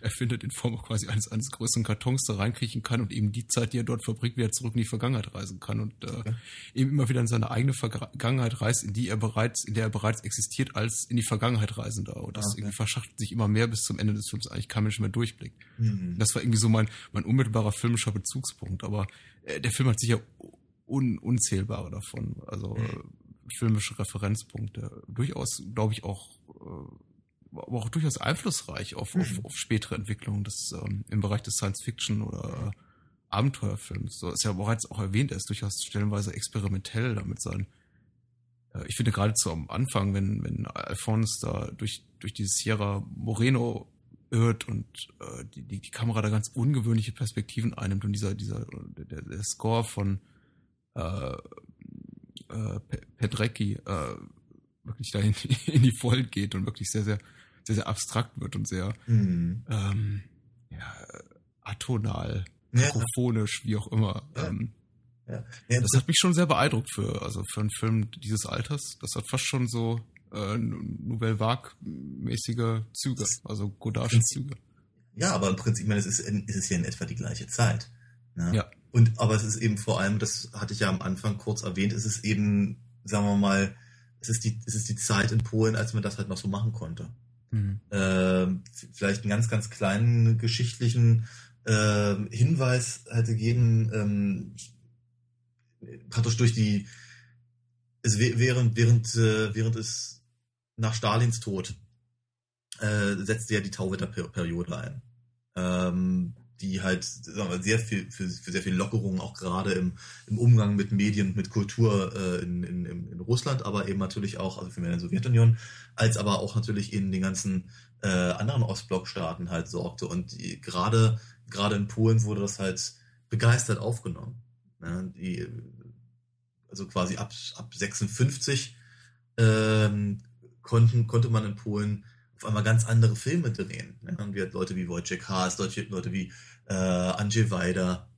S1: erfindet in Form quasi eines, eines größeren Kartons da reinkriechen kann und eben die Zeit, die er dort verbringt, wieder zurück in die Vergangenheit reisen kann und äh, okay. eben immer wieder in seine eigene Vergangenheit reist, in die er bereits, in der er bereits existiert als in die Vergangenheit reisender. Und das okay. irgendwie verschachtelt sich immer mehr bis zum Ende des Films eigentlich kein Mensch mehr durchblickt. Mhm. Das war irgendwie so mein, mein unmittelbarer filmischer Bezugspunkt. Aber äh, der Film hat sicher un, unzählbare davon. Also mhm. äh, filmische Referenzpunkte. Durchaus, glaube ich, auch äh, aber auch durchaus einflussreich auf, mhm. auf, auf spätere Entwicklungen des, ähm, im Bereich des Science-Fiction oder äh, Abenteuerfilms. So ist ja bereits auch erwähnt, er ist durchaus stellenweise experimentell damit sein. Äh, ich finde geradezu am Anfang, wenn, wenn Alphonse da durch, durch die Sierra Moreno irrt und äh, die, die, die Kamera da ganz ungewöhnliche Perspektiven einnimmt und dieser, dieser, der, der Score von äh, äh, Pedrecki äh, wirklich dahin in die Vollen geht und wirklich sehr, sehr sehr, sehr abstrakt wird und sehr mhm. ähm, ja, atonal, mikrofonisch, ja. wie auch immer. Ja. Ähm, ja. das hat mich schon sehr beeindruckt für, also für einen Film dieses Alters. Das hat fast schon so äh, Nouvelle Vague-mäßige Züge, also Godard'sche Züge.
S2: Ja, aber im Prinzip, ich meine, es ist, es ist ja in etwa die gleiche Zeit.
S1: Ne? Ja.
S2: Und, aber es ist eben vor allem, das hatte ich ja am Anfang kurz erwähnt, es ist eben, sagen wir mal, es ist die, es ist die Zeit in Polen, als man das halt noch so machen konnte. Mhm. Äh, vielleicht einen ganz, ganz kleinen geschichtlichen äh, Hinweis hätte geben, ähm, praktisch durch die, es während, während, äh, während es nach Stalins Tod äh, setzte ja die Tauwetterperiode ein. Ähm, die halt sagen wir, sehr viel für, für sehr viel Lockerung auch gerade im, im Umgang mit Medien, mit Kultur äh, in, in, in Russland, aber eben natürlich auch, also für in der Sowjetunion, als aber auch natürlich in den ganzen äh, anderen Ostblockstaaten halt sorgte. Und gerade, gerade in Polen wurde das halt begeistert aufgenommen. Ne? Die, also quasi ab, ab 56 ähm, konnten, konnte man in Polen auf einmal ganz andere Filme drehen. Ne? Und wir hatten Leute wie Wojciech Haas, Leute, wie äh, Andrzej Wajda,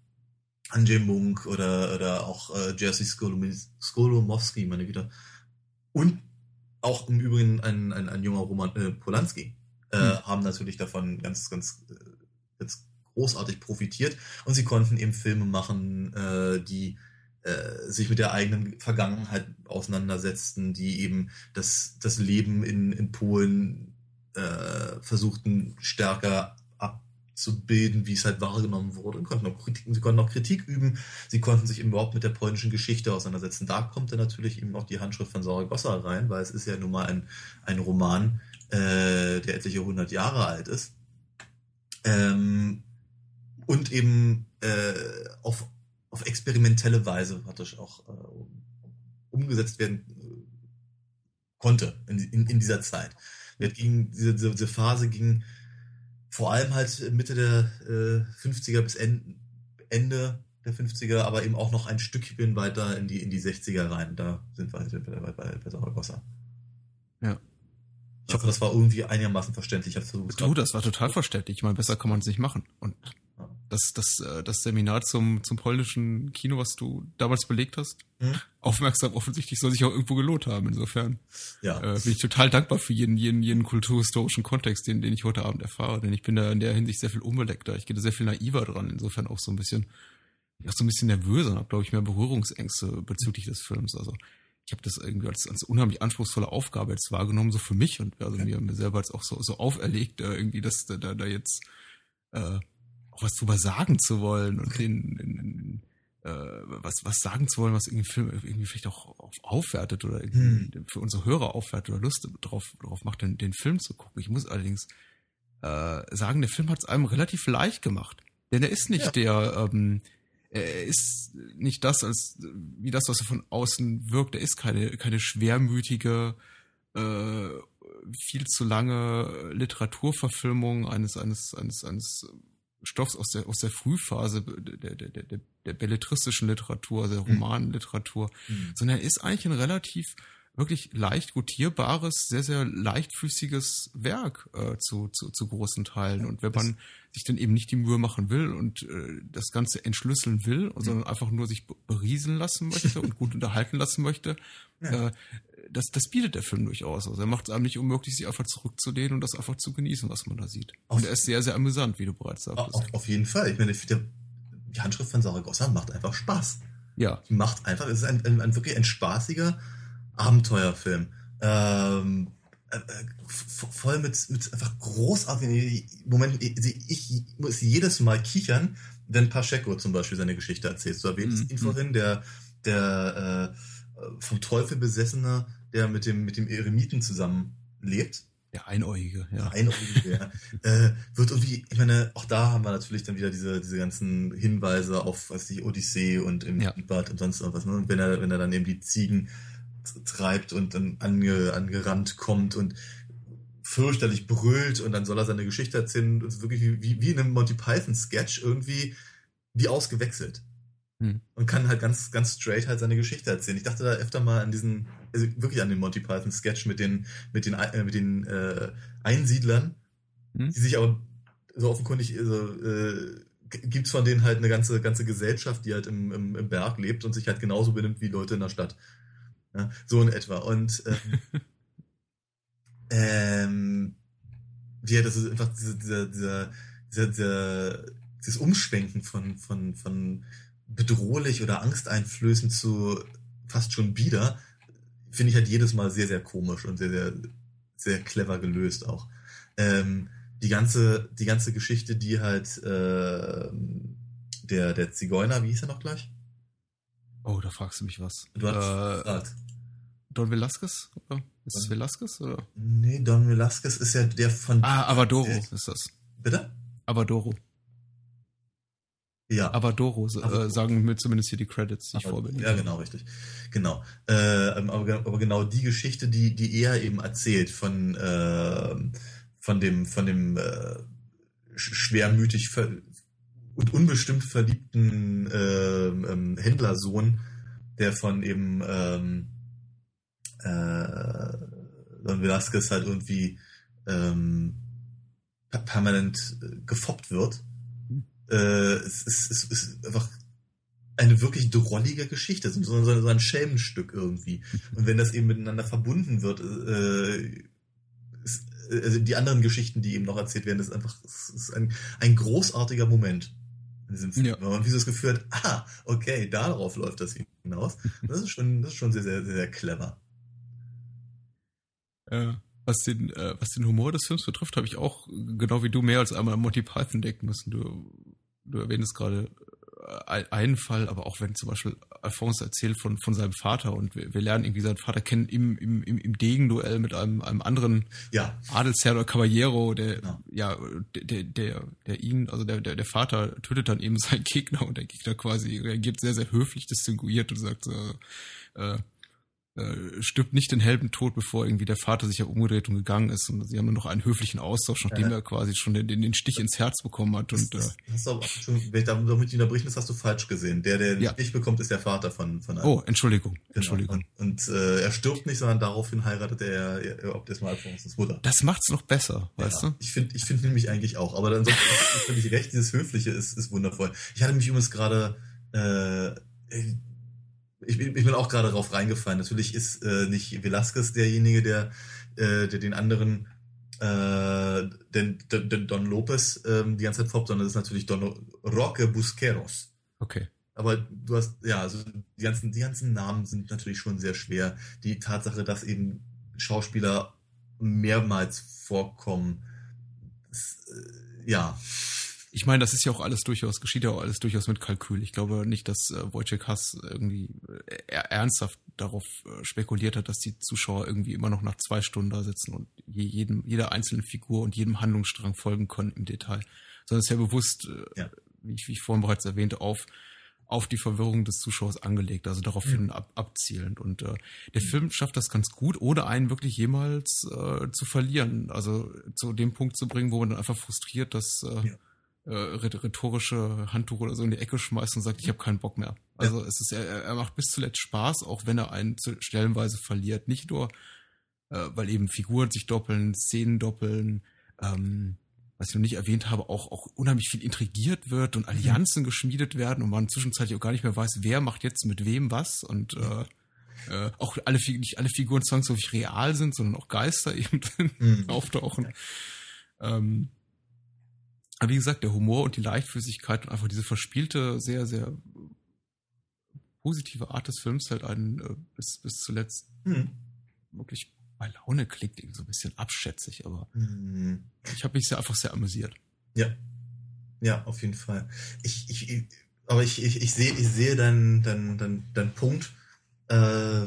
S2: Andrzej Munk oder, oder auch äh, Jerzy Skolomowski, meine Güte. Und auch im Übrigen ein, ein, ein junger Roman äh, Polanski äh, hm. haben natürlich davon ganz, ganz, äh, ganz großartig profitiert. Und sie konnten eben Filme machen, äh, die äh, sich mit der eigenen Vergangenheit auseinandersetzten, die eben das, das Leben in, in Polen äh, versuchten stärker abzubilden, wie es halt wahrgenommen wurde. Konnten auch Kritik, sie konnten auch Kritik üben. Sie konnten sich überhaupt mit der polnischen Geschichte auseinandersetzen. Da kommt dann natürlich eben auch die Handschrift von Saragossa rein, weil es ist ja nun mal ein, ein Roman, äh, der etliche hundert Jahre alt ist. Ähm, und eben äh, auf, auf experimentelle Weise praktisch auch äh, umgesetzt werden äh, konnte in, in, in dieser Zeit. Ging, diese, diese Phase ging vor allem halt Mitte der äh, 50er bis Ende, Ende der 50er, aber eben auch noch ein Stückchen weiter in die, in die 60er rein. Da sind wir halt bei, bei, bei Saragossa.
S1: Ja.
S2: Ich hoffe, das war irgendwie einigermaßen verständlich. Ich
S1: versucht, du, das war total verständlich. Ich meine, besser kann man es nicht machen. Und das, das, äh, das Seminar zum, zum polnischen Kino, was du damals belegt hast, hm? aufmerksam offensichtlich soll sich auch irgendwo gelohnt haben. Insofern ja. äh, bin ich total dankbar für jeden, jeden, jeden kulturhistorischen Kontext, den, den ich heute Abend erfahre. Denn ich bin da in der Hinsicht sehr viel unbeleckter. Ich gehe da sehr viel naiver dran. Insofern auch so ein bisschen, auch so ein bisschen nervöser und habe, glaube ich, mehr Berührungsängste bezüglich des Films. Also ich habe das irgendwie als, als unheimlich anspruchsvolle Aufgabe jetzt wahrgenommen, so für mich und also okay. mir, mir selber jetzt auch so, so auferlegt, äh, irgendwie, dass da, da jetzt äh, auch was drüber sagen zu wollen und den, den, den äh, was, was sagen zu wollen, was irgendwie Film irgendwie vielleicht auch aufwertet oder hm. für unsere Hörer aufwertet oder Lust drauf, drauf macht, den, den Film zu gucken. Ich muss allerdings äh, sagen, der Film hat es einem relativ leicht gemacht. Denn er ist nicht ja. der, ähm, er ist nicht das, als wie das, was er von außen wirkt. Er ist keine, keine schwermütige, äh, viel zu lange Literaturverfilmung eines, eines, eines, eines Stoffs aus der, aus der Frühphase der, der, der, der belletristischen Literatur, also der hm. Romanliteratur, mhm. sondern er ist eigentlich ein relativ wirklich leicht gutierbares, sehr, sehr leichtfüßiges Werk äh, zu, zu, zu großen Teilen. Und wenn man sich dann eben nicht die Mühe machen will und äh, das Ganze entschlüsseln will, mhm. sondern einfach nur sich berieseln lassen möchte und gut unterhalten lassen möchte, ja. äh, das, das bietet der Film durchaus. Also er macht es einem nicht unmöglich, sich einfach zurückzulehnen und das einfach zu genießen, was man da sieht. Auf und er ist sehr, sehr amüsant, wie du bereits sagtest.
S2: Auf, auf jeden Fall. Ich meine, die Handschrift von Saragossa macht einfach Spaß.
S1: Ja.
S2: Die macht einfach, es ist ein, ein, ein wirklich ein spaßiger, Abenteuerfilm. Ähm, äh, äh voll mit, mit einfach großartigen Momenten. Ich, ich muss jedes Mal kichern, wenn Pacheco zum Beispiel seine Geschichte erzählt. Du erwähnst mhm. ihn vorhin, der, der äh, vom Teufel besessener, der mit dem, mit dem Eremiten zusammenlebt.
S1: Der Einäugige, ja. Der
S2: Einäugige, ja. äh, wird irgendwie, ich meine, auch da haben wir natürlich dann wieder diese, diese ganzen Hinweise auf, weiß ich, Odyssee und im ja. Bad und sonst irgendwas. Ne? Und wenn er, wenn er dann eben die Ziegen treibt und dann ange, angerannt kommt und fürchterlich brüllt und dann soll er seine Geschichte erzählen und wirklich wie, wie, wie in einem Monty Python Sketch irgendwie wie ausgewechselt. Hm. Und kann halt ganz, ganz straight halt seine Geschichte erzählen. Ich dachte da öfter mal an diesen, also wirklich an den Monty Python Sketch mit den, mit den, äh, mit den äh, Einsiedlern, hm. die sich aber so offenkundig, also, äh, gibt's von denen halt eine ganze, ganze Gesellschaft, die halt im, im, im Berg lebt und sich halt genauso benimmt wie Leute in der Stadt. Ja, so in etwa. Und ähm, ähm, ja, das ist einfach dieser, dieser, dieser, dieser, dieses Umschwenken von, von, von bedrohlich oder angsteinflößend zu fast schon bieder, finde ich halt jedes Mal sehr, sehr komisch und sehr, sehr, sehr clever gelöst auch. Ähm, die ganze, die ganze Geschichte, die halt äh, der, der Zigeuner, wie hieß er noch gleich?
S1: Oh, da fragst du mich was.
S2: Du hast äh, gefragt.
S1: Don Velasquez? Oder? Ist es Velasquez? Oder?
S2: Nee, Don Velasquez ist ja der von.
S1: Ah, Avadoro der, ist das.
S2: Bitte?
S1: Avadoro.
S2: Ja.
S1: Avadoro, äh, sagen mir zumindest hier die Credits, die ich vorbinde.
S2: Ja, genau, richtig. Genau. Äh, aber, aber, genau die Geschichte, die, die er eben erzählt von, äh, von dem, von dem äh, schwermütig und unbestimmt verliebten äh, ähm, Händlersohn, der von eben ähm, äh, Don Velasquez halt irgendwie ähm, permanent äh, gefoppt wird. Äh, es, ist, es ist einfach eine wirklich drollige Geschichte, so, so, so ein Schelmenstück irgendwie. Und wenn das eben miteinander verbunden wird, äh, ist, also die anderen Geschichten, die eben noch erzählt werden, ist einfach ist ein, ein großartiger Moment in diesem Film. Ja. Und wie so das Gefühl hat, ah, okay, darauf läuft das hinaus. Das ist schon, das ist schon sehr, sehr, sehr clever.
S1: Äh, was den, äh, was den Humor des Films betrifft, habe ich auch genau wie du mehr als einmal an Monty Python denken müssen. Du, du erwähntest gerade äh, einen Fall, aber auch wenn zum Beispiel Alphonse erzählt von, von seinem Vater und wir, wir lernen irgendwie seinen Vater kennen im, im, im, im Degenduell mit einem, einem anderen
S2: ja.
S1: Adelsherr oder Caballero, der, ja, ja der, der, der ihn, also der, der, der Vater tötet dann eben seinen Gegner und der Gegner quasi reagiert sehr, sehr höflich distinguiert und sagt so, äh, äh, stirbt nicht den Helden-Tod, bevor irgendwie der Vater sich ja umgedreht und gegangen ist. Und sie haben nur noch einen höflichen Austausch, nachdem ja. er quasi schon den, den, Stich ins Herz bekommen hat. Das, und,
S2: das, äh, hast du aber schon, wenn ich damit unterbrechen, das hast du falsch gesehen. Der, der ja. nicht bekommt, ist der Vater von, von
S1: einem. Oh, Entschuldigung. Genau. Entschuldigung.
S2: Und, und äh, er stirbt nicht, sondern daraufhin heiratet er, er ob das mal Alphonsens Mutter.
S1: Das macht's noch besser, ja, weißt du?
S2: Ich finde ich finde nämlich eigentlich auch. Aber dann finde ich recht, dieses Höfliche ist, ist wundervoll. Ich hatte mich übrigens gerade äh, ich, ich bin auch gerade drauf reingefallen. Natürlich ist äh, nicht Velasquez derjenige, der, äh, der den anderen, äh, den, den, Don Lopez ähm, die ganze Zeit foppt, sondern das ist natürlich Don Roque Busqueros.
S1: Okay.
S2: Aber du hast, ja, also die ganzen, die ganzen Namen sind natürlich schon sehr schwer. Die Tatsache, dass eben Schauspieler mehrmals vorkommen, das, äh, ja
S1: ich meine, das ist ja auch alles durchaus, geschieht ja auch alles durchaus mit Kalkül. Ich glaube nicht, dass äh, Wojciech Hass irgendwie äh, ernsthaft darauf äh, spekuliert hat, dass die Zuschauer irgendwie immer noch nach zwei Stunden da sitzen und je, jedem, jeder einzelnen Figur und jedem Handlungsstrang folgen können im Detail. Sondern es ist ja bewusst, äh, ja. Wie, ich, wie ich vorhin bereits erwähnte, auf auf die Verwirrung des Zuschauers angelegt, also daraufhin mhm. ab, abzielend. Und äh, der mhm. Film schafft das ganz gut, ohne einen wirklich jemals äh, zu verlieren. Also zu dem Punkt zu bringen, wo man dann einfach frustriert das äh, ja. Äh, rhetorische Handtuch oder so in die Ecke schmeißt und sagt, ich habe keinen Bock mehr. Also ja. es ist, er, er macht bis zuletzt Spaß, auch wenn er einen stellenweise verliert. Nicht nur, äh, weil eben Figuren sich doppeln, Szenen doppeln, ähm, was ich noch nicht erwähnt habe, auch, auch unheimlich viel intrigiert wird und Allianzen mhm. geschmiedet werden und man zwischenzeitlich auch gar nicht mehr weiß, wer macht jetzt mit wem was und äh, äh, auch alle nicht alle Figuren zwangsläufig real sind, sondern auch Geister eben mhm. auftauchen. Ähm, aber wie gesagt, der Humor und die Leichtfüßigkeit und einfach diese verspielte, sehr, sehr positive Art des Films hält einen äh, bis, bis zuletzt mhm. wirklich bei Laune klingt irgendwie so ein bisschen abschätzig, aber mhm. ich habe mich sehr einfach sehr amüsiert.
S2: Ja. Ja, auf jeden Fall. Ich, ich, aber ich, ich, ich sehe, ich sehe deinen dein, dein, dein Punkt, äh,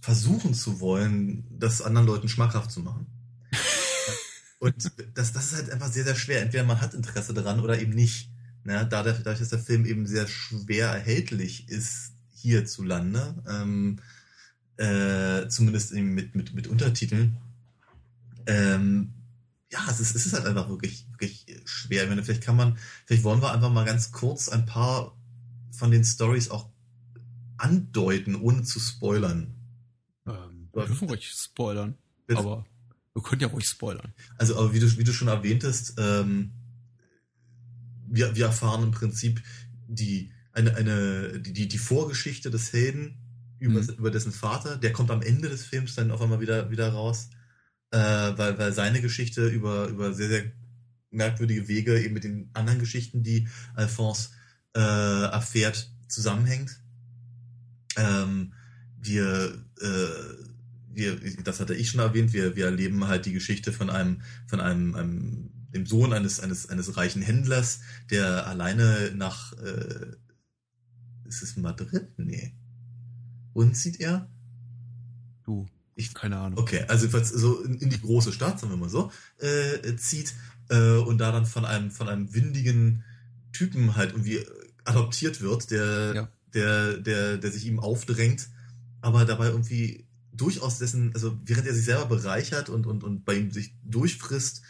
S2: versuchen zu wollen, das anderen Leuten schmackhaft zu machen. Und das, das ist halt einfach sehr, sehr schwer. Entweder man hat Interesse daran oder eben nicht. Ja, dadurch, dass der Film eben sehr schwer erhältlich ist hierzulande, ähm, äh, zumindest mit, mit, mit Untertiteln. Ähm, ja, es ist, es ist halt einfach wirklich, wirklich schwer. Ich meine, vielleicht kann man, vielleicht wollen wir einfach mal ganz kurz ein paar von den Stories auch andeuten, ohne zu spoilern.
S1: Ähm, wir dürfen ruhig spoilern, bitte? aber wir können ja ruhig spoilern.
S2: Also, aber wie du, wie du schon erwähntest, ähm, wir, wir erfahren im Prinzip die, eine, eine, die, die Vorgeschichte des Helden über, mhm. über dessen Vater. Der kommt am Ende des Films dann auf einmal wieder, wieder raus, äh, weil, weil seine Geschichte über, über sehr, sehr merkwürdige Wege eben mit den anderen Geschichten, die Alphonse äh, erfährt, zusammenhängt. Ähm, wir, äh, wir, das hatte ich schon erwähnt, wir, wir erleben halt die Geschichte von einem, von einem, einem dem Sohn eines, eines, eines reichen Händlers, der alleine nach, äh, ist es Madrid? Nee. Und zieht er?
S1: Du. Ich, keine Ahnung.
S2: Okay, also so in, in die große Stadt, sagen wir mal so, äh, zieht äh, und da dann von einem, von einem windigen Typen halt irgendwie adoptiert wird, der, ja. der, der, der sich ihm aufdrängt, aber dabei irgendwie durchaus dessen, also während er sich selber bereichert und, und, und bei ihm sich durchfrisst,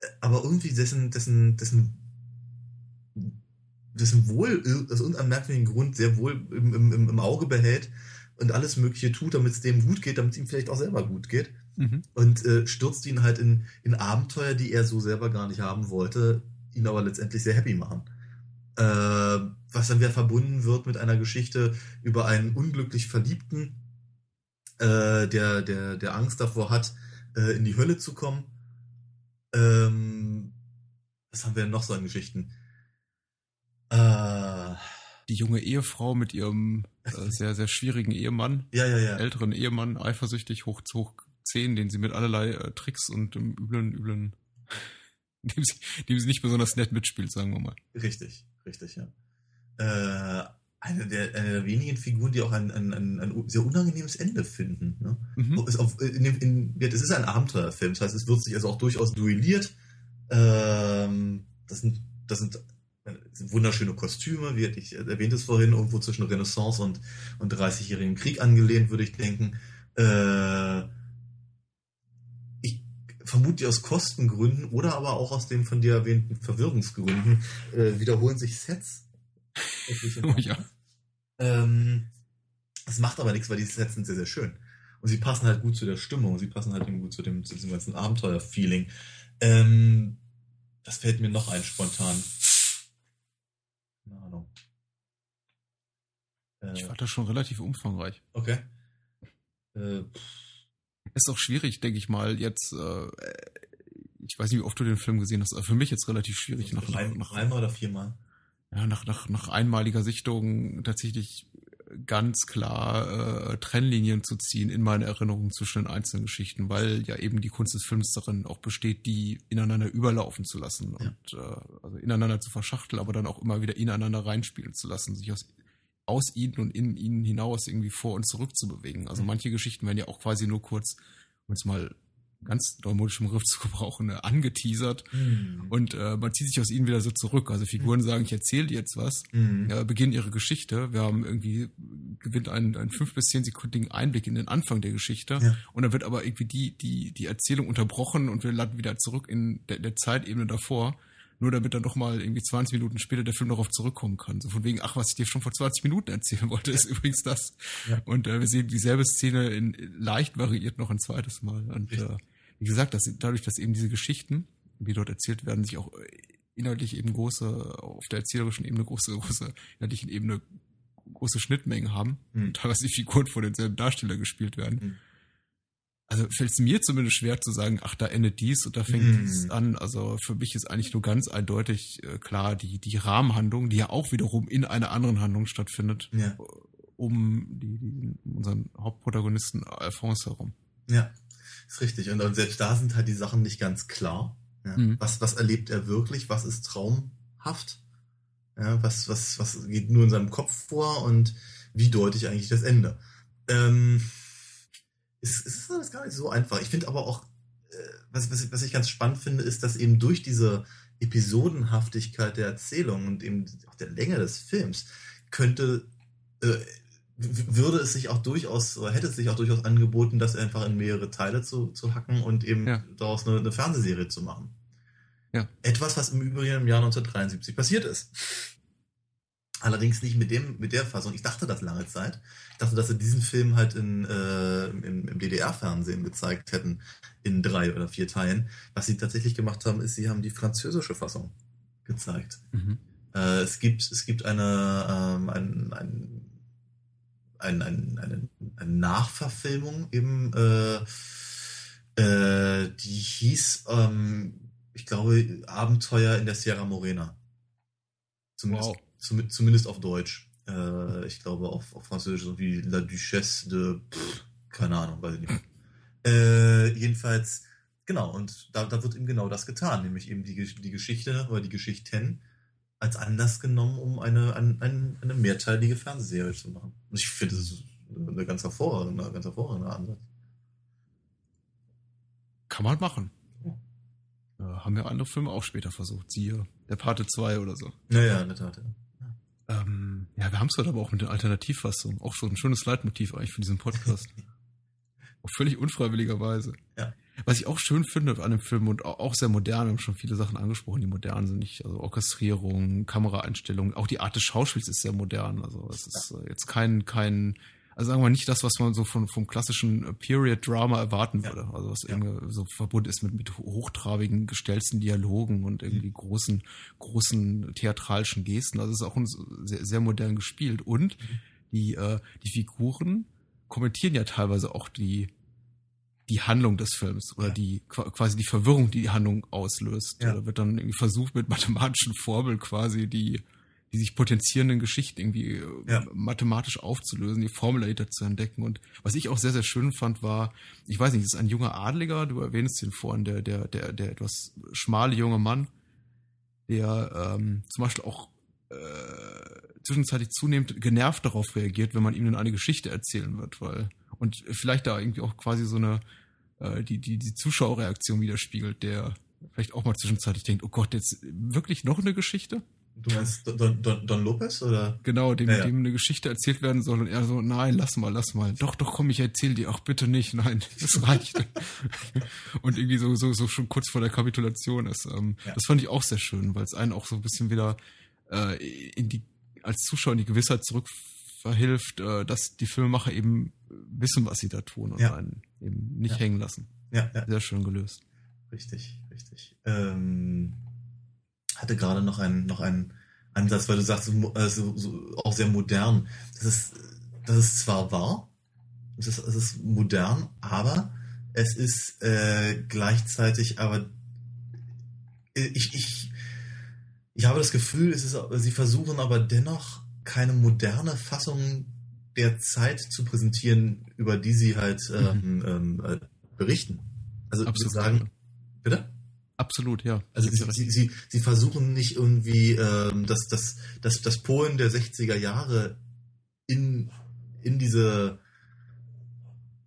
S2: äh, aber irgendwie dessen, dessen, dessen, dessen Wohl, aus irgendeinem merkwürdigen Grund sehr wohl im, im, im Auge behält und alles Mögliche tut, damit es dem gut geht, damit es ihm vielleicht auch selber gut geht. Mhm. Und äh, stürzt ihn halt in, in Abenteuer, die er so selber gar nicht haben wollte, ihn aber letztendlich sehr happy machen. Äh, was dann wieder verbunden wird mit einer Geschichte über einen unglücklich Verliebten, äh, der, der, der Angst davor hat, äh, in die Hölle zu kommen. Ähm, was haben wir denn noch so an Geschichten?
S1: Äh, die junge Ehefrau mit ihrem äh, sehr, sehr schwierigen Ehemann,
S2: ja, ja, ja.
S1: älteren Ehemann, eifersüchtig hoch, hoch 10, den sie mit allerlei äh, Tricks und im üblen, üblen, dem sie, dem sie nicht besonders nett mitspielt, sagen wir mal.
S2: Richtig, richtig, ja. Äh, eine der, eine der wenigen Figuren, die auch ein, ein, ein, ein sehr unangenehmes Ende finden. Ne? Mhm. Es, auf, in, in, es ist ein Abenteuerfilm, das heißt, es wird sich also auch durchaus duelliert. Ähm, das sind, das sind es sind wunderschöne Kostüme, wie ich erwähnt es vorhin, irgendwo zwischen Renaissance und, und 30-jährigen Krieg angelehnt, würde ich denken. Äh, ich vermute aus Kostengründen oder aber auch aus den von dir erwähnten Verwirrungsgründen äh, wiederholen sich Sets. Oh ja. Ähm, das macht aber nichts, weil die Sets sind sehr, sehr schön. Und sie passen halt gut zu der Stimmung, sie passen halt gut zu dem, zu diesem ganzen Abenteuer-Feeling. Ähm, das fällt mir noch ein spontan. Keine Ahnung.
S1: Äh, ich fand das schon relativ umfangreich.
S2: Okay. Äh,
S1: ist auch schwierig, denke ich mal, jetzt, äh, ich weiß nicht, wie oft du den Film gesehen hast, aber für mich jetzt relativ schwierig.
S2: Also nach, drei, nach, dreimal oder viermal?
S1: Ja, nach, nach, nach einmaliger Sichtung tatsächlich ganz klar äh, Trennlinien zu ziehen in meine Erinnerungen zwischen den einzelnen Geschichten, weil ja eben die Kunst des Films darin auch besteht, die ineinander überlaufen zu lassen ja. und äh, also ineinander zu verschachteln, aber dann auch immer wieder ineinander reinspielen zu lassen, sich aus, aus ihnen und in ihnen hinaus irgendwie vor und zurück zu bewegen. Also mhm. manche Geschichten werden ja auch quasi nur kurz, um es mal ganz neumodischem Griff zu gebrauchen, äh, angeteasert. Mhm. Und äh, man zieht sich aus ihnen wieder so zurück. Also Figuren mhm. sagen, ich erzähle dir jetzt was, mhm. ja, beginnen ihre Geschichte. Wir haben irgendwie, gewinnt einen, einen fünf bis zehn sekundigen Einblick in den Anfang der Geschichte. Ja. Und dann wird aber irgendwie die, die, die Erzählung unterbrochen und wir landen wieder zurück in der, der Zeitebene davor nur damit dann doch mal irgendwie 20 Minuten später der Film darauf zurückkommen kann. So von wegen, ach, was ich dir schon vor 20 Minuten erzählen wollte, ist übrigens das. Ja. Und äh, wir sehen dieselbe Szene in leicht variiert noch ein zweites Mal. Und äh, wie gesagt, dass, dadurch, dass eben diese Geschichten, die dort erzählt werden, sich auch äh, inhaltlich eben große, auf der erzählerischen Ebene große, große, inhaltlichen Ebene große Schnittmengen haben, mhm. teilweise die Figuren von denselben Darsteller gespielt werden. Mhm. Also fällt es mir zumindest schwer zu sagen, ach, da endet dies und da fängt mhm. dies an. Also für mich ist eigentlich nur ganz eindeutig äh, klar, die, die Rahmenhandlung, die ja auch wiederum in einer anderen Handlung stattfindet, ja. um die, die, unseren Hauptprotagonisten Alphonse herum.
S2: Ja. Ist richtig. Und, und selbst da sind halt die Sachen nicht ganz klar. Ja. Mhm. Was, was erlebt er wirklich? Was ist traumhaft? Ja, was, was, was geht nur in seinem Kopf vor und wie deute ich eigentlich das Ende? Ähm, es, es ist alles gar nicht so einfach. Ich finde aber auch, äh, was, was, was ich ganz spannend finde, ist, dass eben durch diese Episodenhaftigkeit der Erzählung und eben auch der Länge des Films könnte äh, würde es sich auch durchaus, oder hätte es sich auch durchaus angeboten, das einfach in mehrere Teile zu, zu hacken und eben ja. daraus eine, eine, Fernsehserie zu machen. Ja. Etwas, was im Übrigen im Jahr 1973 passiert ist. Allerdings nicht mit dem, mit der Fassung. Ich dachte das lange Zeit. Ich dachte, dass sie diesen Film halt in, äh, im, im DDR-Fernsehen gezeigt hätten, in drei oder vier Teilen. Was sie tatsächlich gemacht haben, ist, sie haben die französische Fassung gezeigt. Mhm. Äh, es gibt, es gibt eine, ähm, ein, ein ein, ein, eine, eine Nachverfilmung eben, äh, äh, die hieß, ähm, ich glaube, Abenteuer in der Sierra Morena. Zumindest, wow. zum, zumindest auf Deutsch. Äh, ich glaube auf, auf Französisch so wie La Duchesse de, pff, keine Ahnung, weiß ich nicht. Äh, jedenfalls, genau, und da, da wird eben genau das getan, nämlich eben die, die Geschichte oder die Geschichten als Anlass genommen, um eine, eine, eine mehrteilige Fernsehserie zu machen. Und ich finde, das ist eine ganz hervorragende, ganz hervorragender Ansatz.
S1: Kann man machen. Ja. Haben ja andere Filme auch später versucht. Siehe der Pate 2 oder so.
S2: Naja, in der Tat,
S1: ja. Ähm, ja, wir haben es heute aber auch mit der Alternativfassung. Auch so ein schönes Leitmotiv eigentlich für diesen Podcast. auch völlig unfreiwilligerweise. Ja. Was ich auch schön finde an dem Film und auch sehr modern, wir haben schon viele Sachen angesprochen, die modern sind, nicht, also Orchestrierung, Kameraeinstellung, auch die Art des Schauspiels ist sehr modern. Also es ist ja. jetzt kein, kein, also sagen wir nicht das, was man so von, vom klassischen Period-Drama erwarten würde. Also was ja. irgendwie so verbunden ist mit, mit hochtrabigen, gestellten Dialogen und irgendwie mhm. großen, großen theatralischen Gesten. Also es ist auch sehr, sehr modern gespielt. Und mhm. die, äh, die Figuren kommentieren ja teilweise auch die, die Handlung des Films oder ja. die quasi die Verwirrung, die die Handlung auslöst. Ja. Da wird dann irgendwie versucht, mit mathematischen Formeln quasi die, die sich potenzierenden Geschichten irgendwie äh, ja. mathematisch aufzulösen, die Formel dahinter zu entdecken. Und was ich auch sehr, sehr schön fand, war, ich weiß nicht, es ist ein junger Adliger, du erwähnst ihn vorhin, der, der, der, der etwas schmale junge Mann, der ähm, zum Beispiel auch äh, zwischenzeitlich zunehmend genervt darauf reagiert, wenn man ihm dann eine Geschichte erzählen wird, weil und vielleicht da irgendwie auch quasi so eine äh, die die die Zuschauerreaktion widerspiegelt, der vielleicht auch mal zwischenzeitlich denkt, oh Gott, jetzt wirklich noch eine Geschichte?
S2: Du meinst Don, Don, Don Lopez oder?
S1: Genau, dem, ja, ja. dem eine Geschichte erzählt werden soll und er so, nein, lass mal, lass mal. Doch, doch, komm, ich erzähl dir. Ach, bitte nicht, nein, das reicht. und irgendwie so, so, so schon kurz vor der Kapitulation ist. Ähm, ja. Das fand ich auch sehr schön, weil es einen auch so ein bisschen wieder äh, in die, als Zuschauer in die Gewissheit zurückverhilft, äh, dass die Filmemacher eben wissen, was sie da tun und ja. einen eben nicht ja. hängen lassen. Ja, ja. Sehr schön gelöst.
S2: Richtig, richtig. Ähm, hatte gerade noch einen, noch einen Ansatz, weil du sagst, so, äh, so, so, auch sehr modern. Das ist, das ist zwar wahr, es ist, es ist modern, aber es ist äh, gleichzeitig aber ich, ich, ich habe das Gefühl, es ist, sie versuchen aber dennoch keine moderne Fassung der Zeit zu präsentieren, über die sie halt mhm. ähm, ähm, äh, berichten. Also Absolut. sagen, bitte?
S1: Absolut, ja.
S2: Also sie, sie, sie, sie, versuchen nicht irgendwie ähm, das, das, das, das Polen der 60er Jahre in, in diese,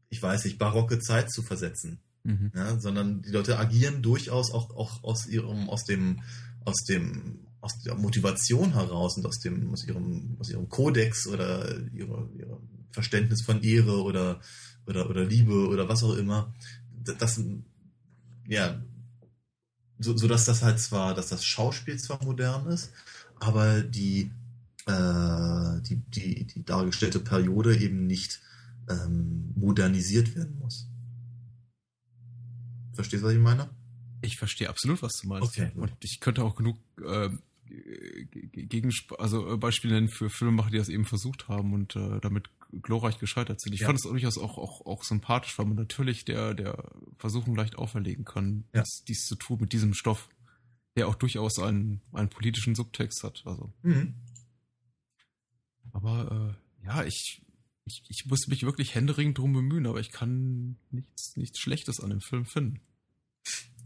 S2: ich weiß nicht, barocke Zeit zu versetzen. Mhm. Ja, sondern die Leute agieren durchaus auch, auch aus ihrem, aus dem, aus dem, aus der Motivation heraus und aus dem, aus ihrem, aus ihrem Kodex oder ihrer, ihrer Verständnis von Ehre oder, oder, oder Liebe oder was auch immer. Das, ja, so, so dass das halt zwar, dass das Schauspiel zwar modern ist, aber die, äh, die, die, die dargestellte Periode eben nicht ähm, modernisiert werden muss. Verstehst du, was ich meine?
S1: Ich verstehe absolut, was du meinst. Okay, und ich könnte auch genug äh, gegen, also äh, Beispiele nennen für Filmemacher, die das eben versucht haben und äh, damit glorreich gescheitert sind. Ich ja. fand es durchaus auch, auch, auch sympathisch, weil man natürlich der, der Versuchung leicht auferlegen kann, ja. dies, dies, zu tun mit diesem Stoff, der auch durchaus einen, einen politischen Subtext hat. Also. Mhm. Aber äh, ja, ich, ich, ich muss mich wirklich händeringend drum bemühen, aber ich kann nichts, nichts Schlechtes an dem Film finden.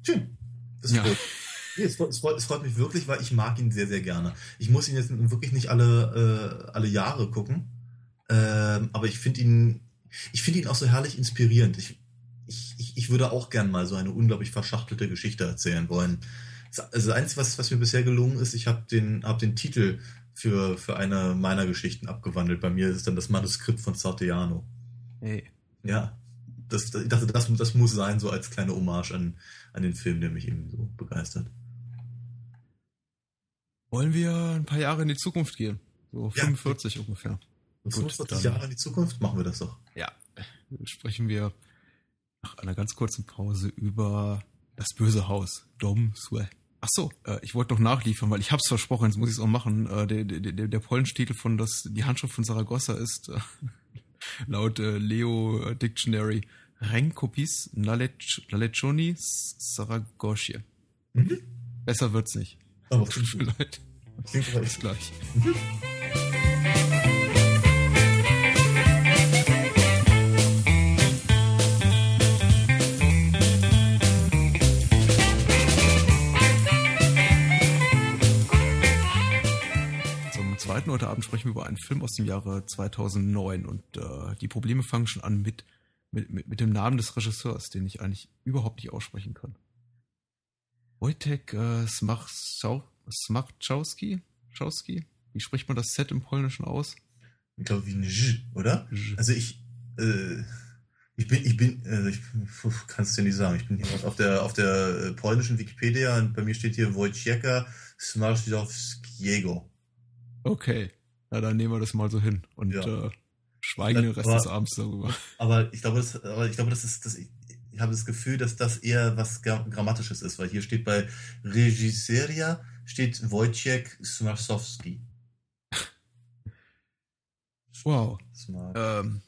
S2: Schön. Das ist ja. gut. Es, es, freut, es, freut, mich wirklich, weil ich mag ihn sehr, sehr gerne. Ich muss ihn jetzt wirklich nicht alle, äh, alle Jahre gucken. Ähm, aber ich finde ihn, ich finde ihn auch so herrlich inspirierend. Ich, ich, ich, würde auch gern mal so eine unglaublich verschachtelte Geschichte erzählen wollen. Also eins, was, was mir bisher gelungen ist, ich habe den, hab den Titel für, für eine meiner Geschichten abgewandelt. Bei mir ist dann das Manuskript von Sarteano. Hey. Ja. Das, ich dachte, das, das muss sein, so als kleine Hommage an, an den Film, der mich eben so begeistert.
S1: Wollen wir ein paar Jahre in die Zukunft gehen? So 45 ja. ungefähr.
S2: 45 Jahre in die Zukunft machen wir das doch.
S1: Ja. Dann sprechen wir nach einer ganz kurzen Pause über das böse Haus. Dom Sue. Ach so, äh, ich wollte noch nachliefern, weil ich hab's versprochen, jetzt muss ich es auch machen. Äh, der, der, der, der polnische Titel von das, die Handschrift von Saragossa ist äh, laut äh, Leo Dictionary Renkopis Nalecioni Saragosie. Mhm. Besser wird's nicht. Aber tut mir leid. Bis gleich. Zweiten heute Abend sprechen wir über einen Film aus dem Jahre 2009 und äh, die Probleme fangen schon an mit, mit, mit, mit dem Namen des Regisseurs, den ich eigentlich überhaupt nicht aussprechen kann. Wojtek äh, Smachczowski? Schowski? Wie spricht man das Z im Polnischen aus?
S2: Ich glaube wie ein J, oder? J. Also ich, äh, ich bin, ich bin, also ich kannst du dir nicht sagen. Ich bin hier auf der auf der äh, polnischen Wikipedia und bei mir steht hier Wojciech Smarzowskiego.
S1: Okay, na dann nehmen wir das mal so hin und ja. äh, schweigen den Rest aber, des Abends darüber.
S2: Aber ich glaube, das, aber ich glaube, das ist, das, habe das Gefühl, dass das eher was Grammatisches ist, weil hier steht bei Regisseria steht Wojciech Smarsowski.
S1: Wow. Ähm,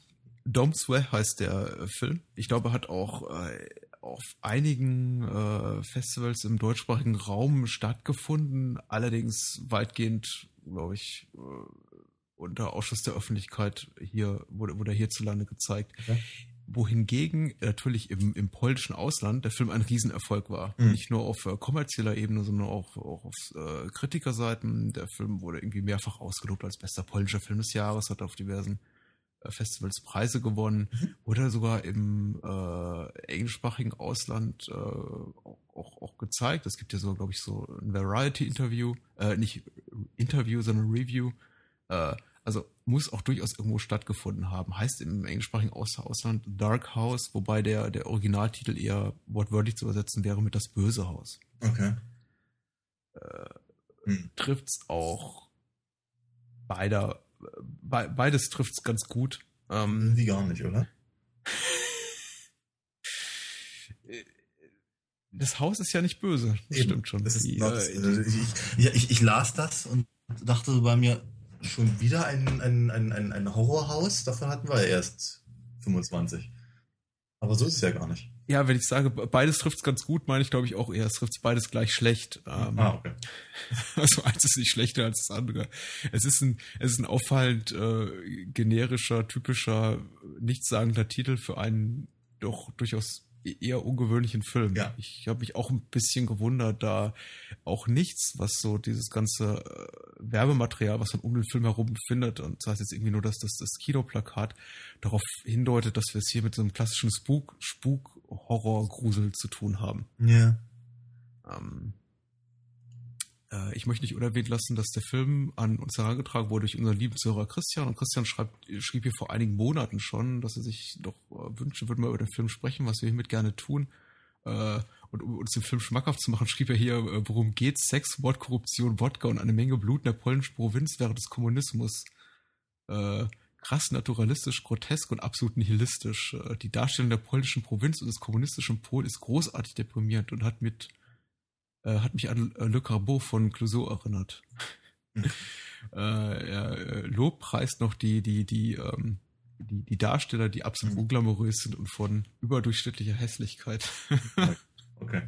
S1: Dom Swe heißt der äh, Film. Ich glaube, er hat auch äh, auf einigen äh, Festivals im deutschsprachigen Raum stattgefunden, allerdings weitgehend glaube ich, äh, unter Ausschuss der Öffentlichkeit hier, wurde, wurde hierzulande gezeigt. Okay. Wohingegen natürlich im, im polnischen Ausland der Film ein Riesenerfolg war. Mhm. Nicht nur auf äh, kommerzieller Ebene, sondern auch, auch auf äh, Kritikerseiten. Der Film wurde irgendwie mehrfach ausgelobt als bester polnischer Film des Jahres, hat auf diversen äh, Festivals Preise gewonnen, mhm. wurde sogar im äh, englischsprachigen Ausland äh, auch, auch, auch gezeigt. Es gibt ja so, glaube ich, so ein Variety-Interview, äh, nicht Interview, sondern Review. Also muss auch durchaus irgendwo stattgefunden haben. Heißt im englischsprachigen Aus Ausland Dark House, wobei der, der Originaltitel eher wortwörtlich zu übersetzen wäre mit das böse Haus.
S2: Okay.
S1: Äh, hm. Trifft's auch beider be beides trifft es ganz gut.
S2: Ähm, Wie gar nicht, oder?
S1: das Haus ist ja nicht böse. Das Eben. stimmt schon. Das ist, die,
S2: äh, also ich, ich, ich, las das und dachte bei mir, schon wieder ein, ein, ein, ein, ein Horrorhaus? Davon hatten wir ja erst 25. Aber so ist es ja gar nicht.
S1: Ja, wenn ich sage, beides trifft es ganz gut, meine ich glaube ich auch eher, es trifft beides gleich schlecht.
S2: Ähm, ah, okay.
S1: Also eins ist nicht schlechter als das andere. Es ist ein, es ist ein auffallend äh, generischer, typischer, nichtssagender Titel für einen doch durchaus eher ungewöhnlichen Film.
S2: Ja.
S1: Ich habe mich auch ein bisschen gewundert, da auch nichts, was so dieses ganze äh, Werbematerial, was man um den Film herum findet, und das heißt jetzt irgendwie nur, dass das, das Kinoplakat darauf hindeutet, dass wir es hier mit so einem klassischen Spuk, Spuk, Horror, Grusel zu tun haben.
S2: Ja.
S1: Ähm, äh, ich möchte nicht unerwähnt lassen, dass der Film an uns herangetragen wurde durch unseren lieben Zuhörer Christian. Und Christian schreibt, schrieb hier vor einigen Monaten schon, dass er sich doch äh, wünschen würde, mal über den Film sprechen, was wir hiermit gerne tun. Äh, und um uns den Film schmackhaft zu machen, schrieb er hier, äh, worum geht's? Sex, Mord, Korruption, Wodka und eine Menge Blut in der polnischen Provinz während des Kommunismus. Äh, krass naturalistisch, grotesk und absolut nihilistisch. Äh, die Darstellung der polnischen Provinz und des kommunistischen Pol ist großartig deprimierend und hat mit äh, hat mich an äh, Le Carbeau von Clouseau erinnert.
S2: Mhm.
S1: er lobpreist noch die, die, die, ähm, die, die Darsteller, die absolut
S2: Mhm.
S1: unglamourös sind und von überdurchschnittlicher Hässlichkeit.
S2: Okay.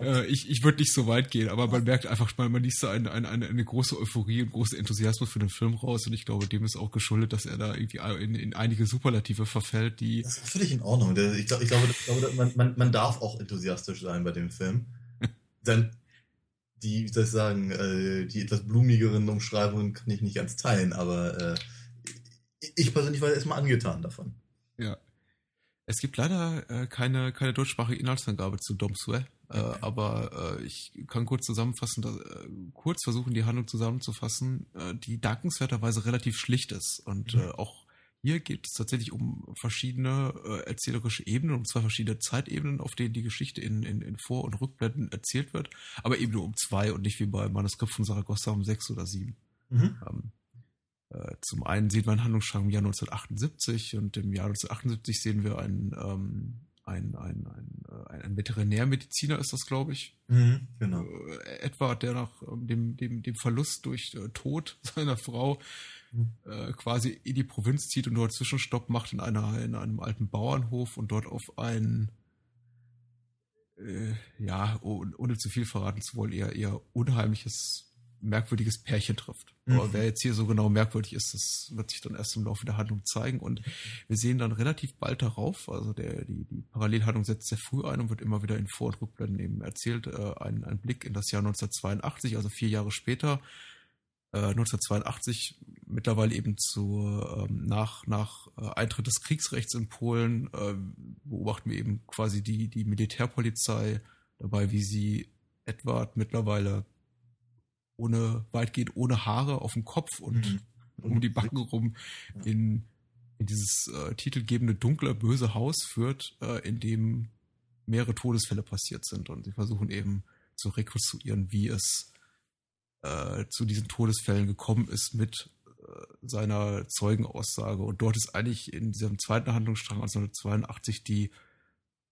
S1: äh, ich ich würde nicht so weit gehen, aber man merkt einfach, man, man liest da eine, eine, eine, große Euphorie und großen Enthusiasmus für den Film raus und ich glaube, dem ist auch geschuldet, dass er da irgendwie in, in einige Superlative verfällt, die
S2: Das ist völlig in Ordnung. Ich, glaub, ich glaube, ich glaube man, man, man darf auch enthusiastisch sein bei dem Film. Dann die, wie soll ich sagen, äh, die etwas blumigeren Umschreibungen kann ich nicht ganz teilen, aber äh, ich persönlich war erstmal angetan davon.
S1: Ja. Es gibt leider äh, keine, keine deutschsprachige Inhaltsangabe zu Dom Sue, äh,
S2: Okay.
S1: aber äh, ich kann kurz zusammenfassen, dass, äh, kurz versuchen, die Handlung zusammenzufassen, äh, die dankenswerterweise relativ schlicht ist. Und
S2: Mhm.
S1: auch hier geht es tatsächlich um verschiedene äh, erzählerische Ebenen, um zwei verschiedene Zeitebenen, auf denen die Geschichte in, in, in Vor- und Rückblenden erzählt wird, aber eben nur um zwei und nicht wie bei Manuskript von Saragossa um sechs oder sieben.
S2: Mhm.
S1: Ähm, äh, zum einen sehen wir einen Handlungsstrang im Jahr 1978 und im Jahr 1978 sehen wir einen, ähm, ein, ein, ein, äh, ein Veterinärmediziner ist das, glaube ich,
S2: Mhm. Genau.
S1: äh, etwa, der nach ähm, dem, dem, dem Verlust durch äh, Tod seiner Frau
S2: Mhm.
S1: äh, quasi in die Provinz zieht und dort Zwischenstopp macht in einer in einem alten Bauernhof und dort auf ein äh, ja, oh- ohne zu viel verraten zu wollen, eher eher unheimliches, merkwürdiges Pärchen trifft.
S2: Mhm.
S1: Aber wer jetzt hier so genau merkwürdig ist, das wird sich dann erst im Laufe der Handlung zeigen. Und wir sehen dann relativ bald darauf, also der, die, die Parallelhandlung setzt sehr früh ein und wird immer wieder in Vor- und Rückblenden eben erzählt, äh, ein, ein Blick in das Jahr 1982, also vier Jahre später. Äh, 1982 mittlerweile eben zu ähm, nach nach äh, Eintritt des Kriegsrechts in Polen äh, beobachten wir eben quasi die die Militärpolizei dabei, wie sie Edward mittlerweile ohne weitgehend ohne Haare auf dem Kopf und
S2: Mhm.
S1: um die Backen rum in, in dieses äh, titelgebende dunkle böse Haus führt, äh, in dem mehrere Todesfälle passiert sind und sie versuchen eben zu rekonstruieren, wie es äh, zu diesen Todesfällen gekommen ist mit äh, seiner Zeugenaussage. Und dort ist eigentlich in diesem zweiten Handlungsstrang 1982 die,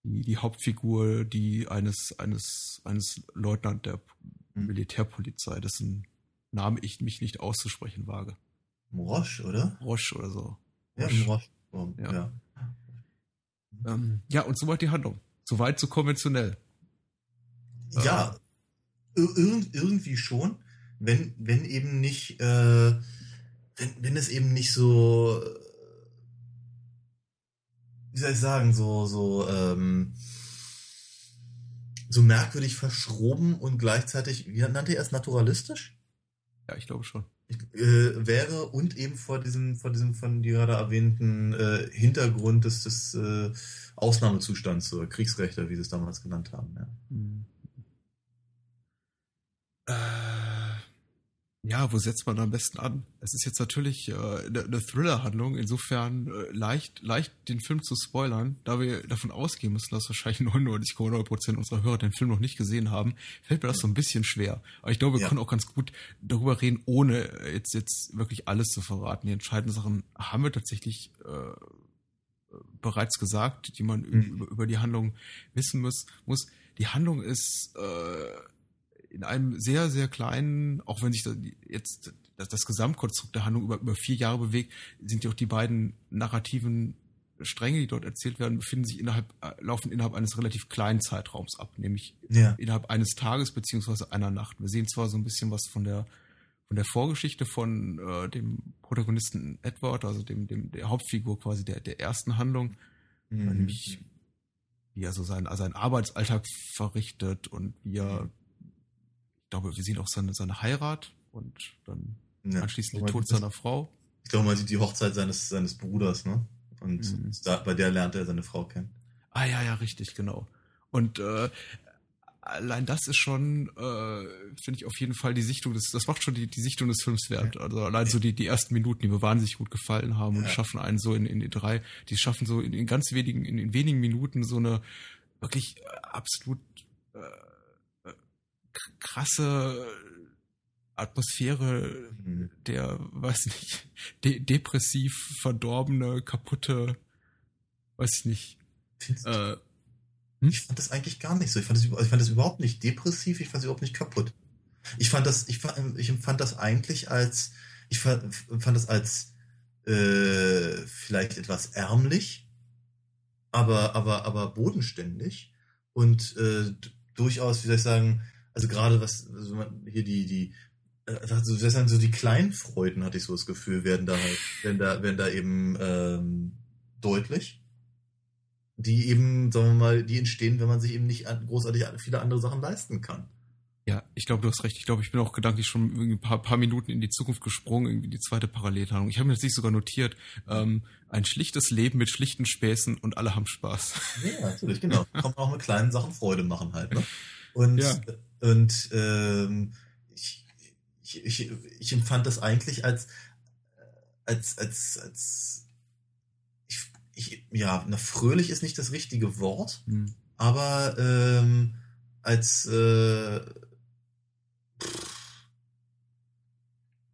S1: die, die Hauptfigur, die eines, eines, eines Leutnant der. Militärpolizei, dessen Name ich mich nicht auszusprechen wage.
S2: Morosch, oder?
S1: Roche oder so.
S2: Ja. Morosch. Oh,
S1: Ja.
S2: ja.
S1: Ähm, ja, und soweit die Handlung. Soweit so konventionell.
S2: Ja, ir irgend- irgendwie schon, wenn, wenn eben nicht, äh, wenn, wenn es eben nicht so, äh, wie soll ich sagen, so, so, ähm, so merkwürdig verschroben und gleichzeitig, wie nannte er es, naturalistisch?
S1: Ja, ich glaube schon.
S2: Ich, äh, wäre und eben vor diesem, vor diesem von dir gerade erwähnten äh, Hintergrund des, des äh, Ausnahmezustands oder Kriegsrechte, wie sie es damals genannt haben. Ja.
S1: Hm. Ja, wo setzt man am besten an? Es ist jetzt natürlich äh, eine, eine Thriller-Handlung, insofern äh, leicht, leicht den Film zu spoilern, da wir davon ausgehen müssen, dass wahrscheinlich 99,9% unserer Hörer den Film noch nicht gesehen haben, fällt mir das so ein bisschen schwer. Aber ich glaube, wir
S2: Ja.
S1: können auch ganz gut darüber reden, ohne jetzt, jetzt wirklich alles zu verraten. Die entscheidenden Sachen haben wir tatsächlich äh, bereits gesagt, die man
S2: Mhm.
S1: über, über die Handlung wissen muss. muss. Die Handlung ist äh, in einem sehr, sehr kleinen, auch wenn sich da jetzt das, das Gesamtkonstrukt der Handlung über, über vier Jahre bewegt, sind ja auch die beiden narrativen Stränge, die dort erzählt werden, befinden sich innerhalb, äh, laufen innerhalb eines relativ kleinen Zeitraums ab, nämlich
S2: Ja.
S1: innerhalb eines Tages beziehungsweise einer Nacht. Wir sehen zwar so ein bisschen was von der von der Vorgeschichte von äh, dem Protagonisten Edward, also dem, dem der Hauptfigur quasi der der ersten Handlung,
S2: Mhm.
S1: nämlich wie er so seinen, seinen Arbeitsalltag verrichtet und wie er, ich glaube, wir sehen auch seine, seine Heirat und dann ja, anschließend den Tod seiner Frau.
S2: Ich glaube, man sieht die Hochzeit seines, seines Bruders, ne? Und mhm. da, bei der lernt er seine Frau kennen.
S1: Ah ja, ja, richtig, genau. Und äh, allein das ist schon, äh, finde ich auf jeden Fall die Sichtung des, das macht schon die, die Sichtung des Films wert. Also allein so die, die ersten Minuten, die mir wahnsinnig gut gefallen haben und ja. schaffen einen so in, in die drei, die schaffen so in, in ganz wenigen, in, in wenigen Minuten so eine wirklich äh, absolut äh krasse Atmosphäre mhm. der, weiß nicht, de depressiv verdorbene, kaputte, weiß ich nicht.
S2: Äh, hm? Ich fand das eigentlich gar nicht so. Ich fand das, ich fand das überhaupt nicht depressiv, ich fand es überhaupt nicht kaputt. Ich fand das, ich fand, ich empfand das eigentlich als, ich fand, fand das als äh, vielleicht etwas ärmlich, aber, aber, aber bodenständig und äh, durchaus, wie soll ich sagen, also gerade was also hier die, die also das sind so die kleinen Freuden, hatte ich so das Gefühl, werden da halt, werden da, werden da eben ähm, deutlich die eben, sagen wir mal, die entstehen, wenn man sich eben nicht großartig viele andere Sachen leisten kann.
S1: Ja, ich glaube, du hast recht. Ich glaube, ich bin auch gedanklich schon ein paar, paar Minuten in die Zukunft gesprungen, irgendwie die zweite Parallelhandlung. Ich habe mir das nicht sogar notiert. Ähm, ein schlichtes Leben mit schlichten Späßen und alle haben Spaß.
S2: Ja, natürlich, genau. Kann man auch mit kleinen Sachen Freude machen halt. Ne? Und, ja. Und ähm, ich, ich, ich, ich empfand das eigentlich als, als, als, als ich, ja, na, fröhlich ist nicht das richtige Wort, mhm. aber ähm, als äh,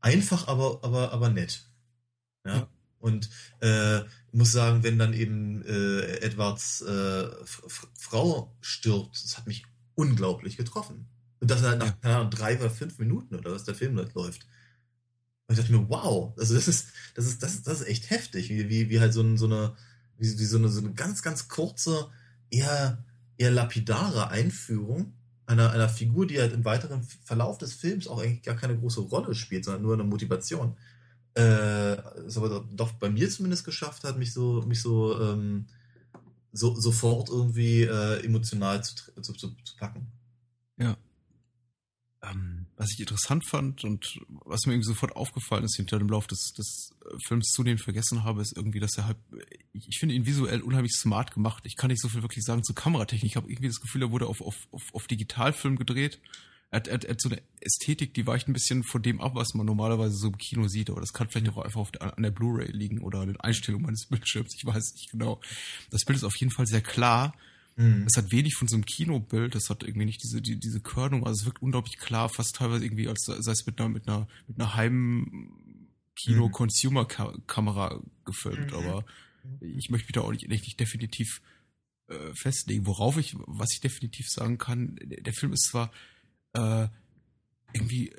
S2: einfach, aber, aber, aber nett. Ja. ja. Und äh, muss sagen, wenn dann eben äh, Edwards äh, Frau stirbt, das hat mich unglaublich getroffen. Und das halt nach ja. keine Ahnung, drei oder fünf Minuten oder was der Film dort läuft. Und ich dachte mir, wow, also das ist, das ist, das ist, das ist echt heftig, wie, wie, wie halt so, ein, so eine, wie, wie so, eine, so eine ganz, ganz kurze, eher, eher lapidare Einführung einer, einer Figur, die halt im weiteren Verlauf des Films auch eigentlich gar keine große Rolle spielt, sondern nur eine Motivation. Äh, es aber doch bei mir zumindest geschafft hat, mich so, mich so, ähm, so sofort irgendwie äh, emotional zu, zu, zu, zu packen.
S1: Ja. Ähm, was ich interessant fand und was mir irgendwie sofort aufgefallen ist, hinter dem Lauf des, des äh, Films zunehmend vergessen habe, ist irgendwie, dass er halt, ich, ich finde ihn visuell unheimlich smart gemacht. Ich kann nicht so viel wirklich sagen zur Kameratechnik. Ich habe irgendwie das Gefühl, er wurde auf, auf, auf, auf Digitalfilm gedreht. Er hat, er, er hat so eine Ästhetik, die weicht ein bisschen von dem ab, was man normalerweise so im Kino sieht. Aber das kann vielleicht auch einfach der, an der Blu-ray liegen oder an den Einstellungen meines Bildschirms. Ich weiß nicht genau. Das Bild ist auf jeden Fall sehr klar Mhm. Es hat wenig von so einem Kinobild, es hat irgendwie nicht diese, die, diese Körnung, also es wirkt unglaublich klar, fast teilweise irgendwie, als sei es mit einer, mit einer, mit einer Heim-Kino-Consumer-Kamera gefilmt, mhm. aber ich möchte mich da auch nicht, nicht definitiv äh, festlegen. Worauf ich, was ich definitiv sagen kann, der, der Film ist zwar äh, irgendwie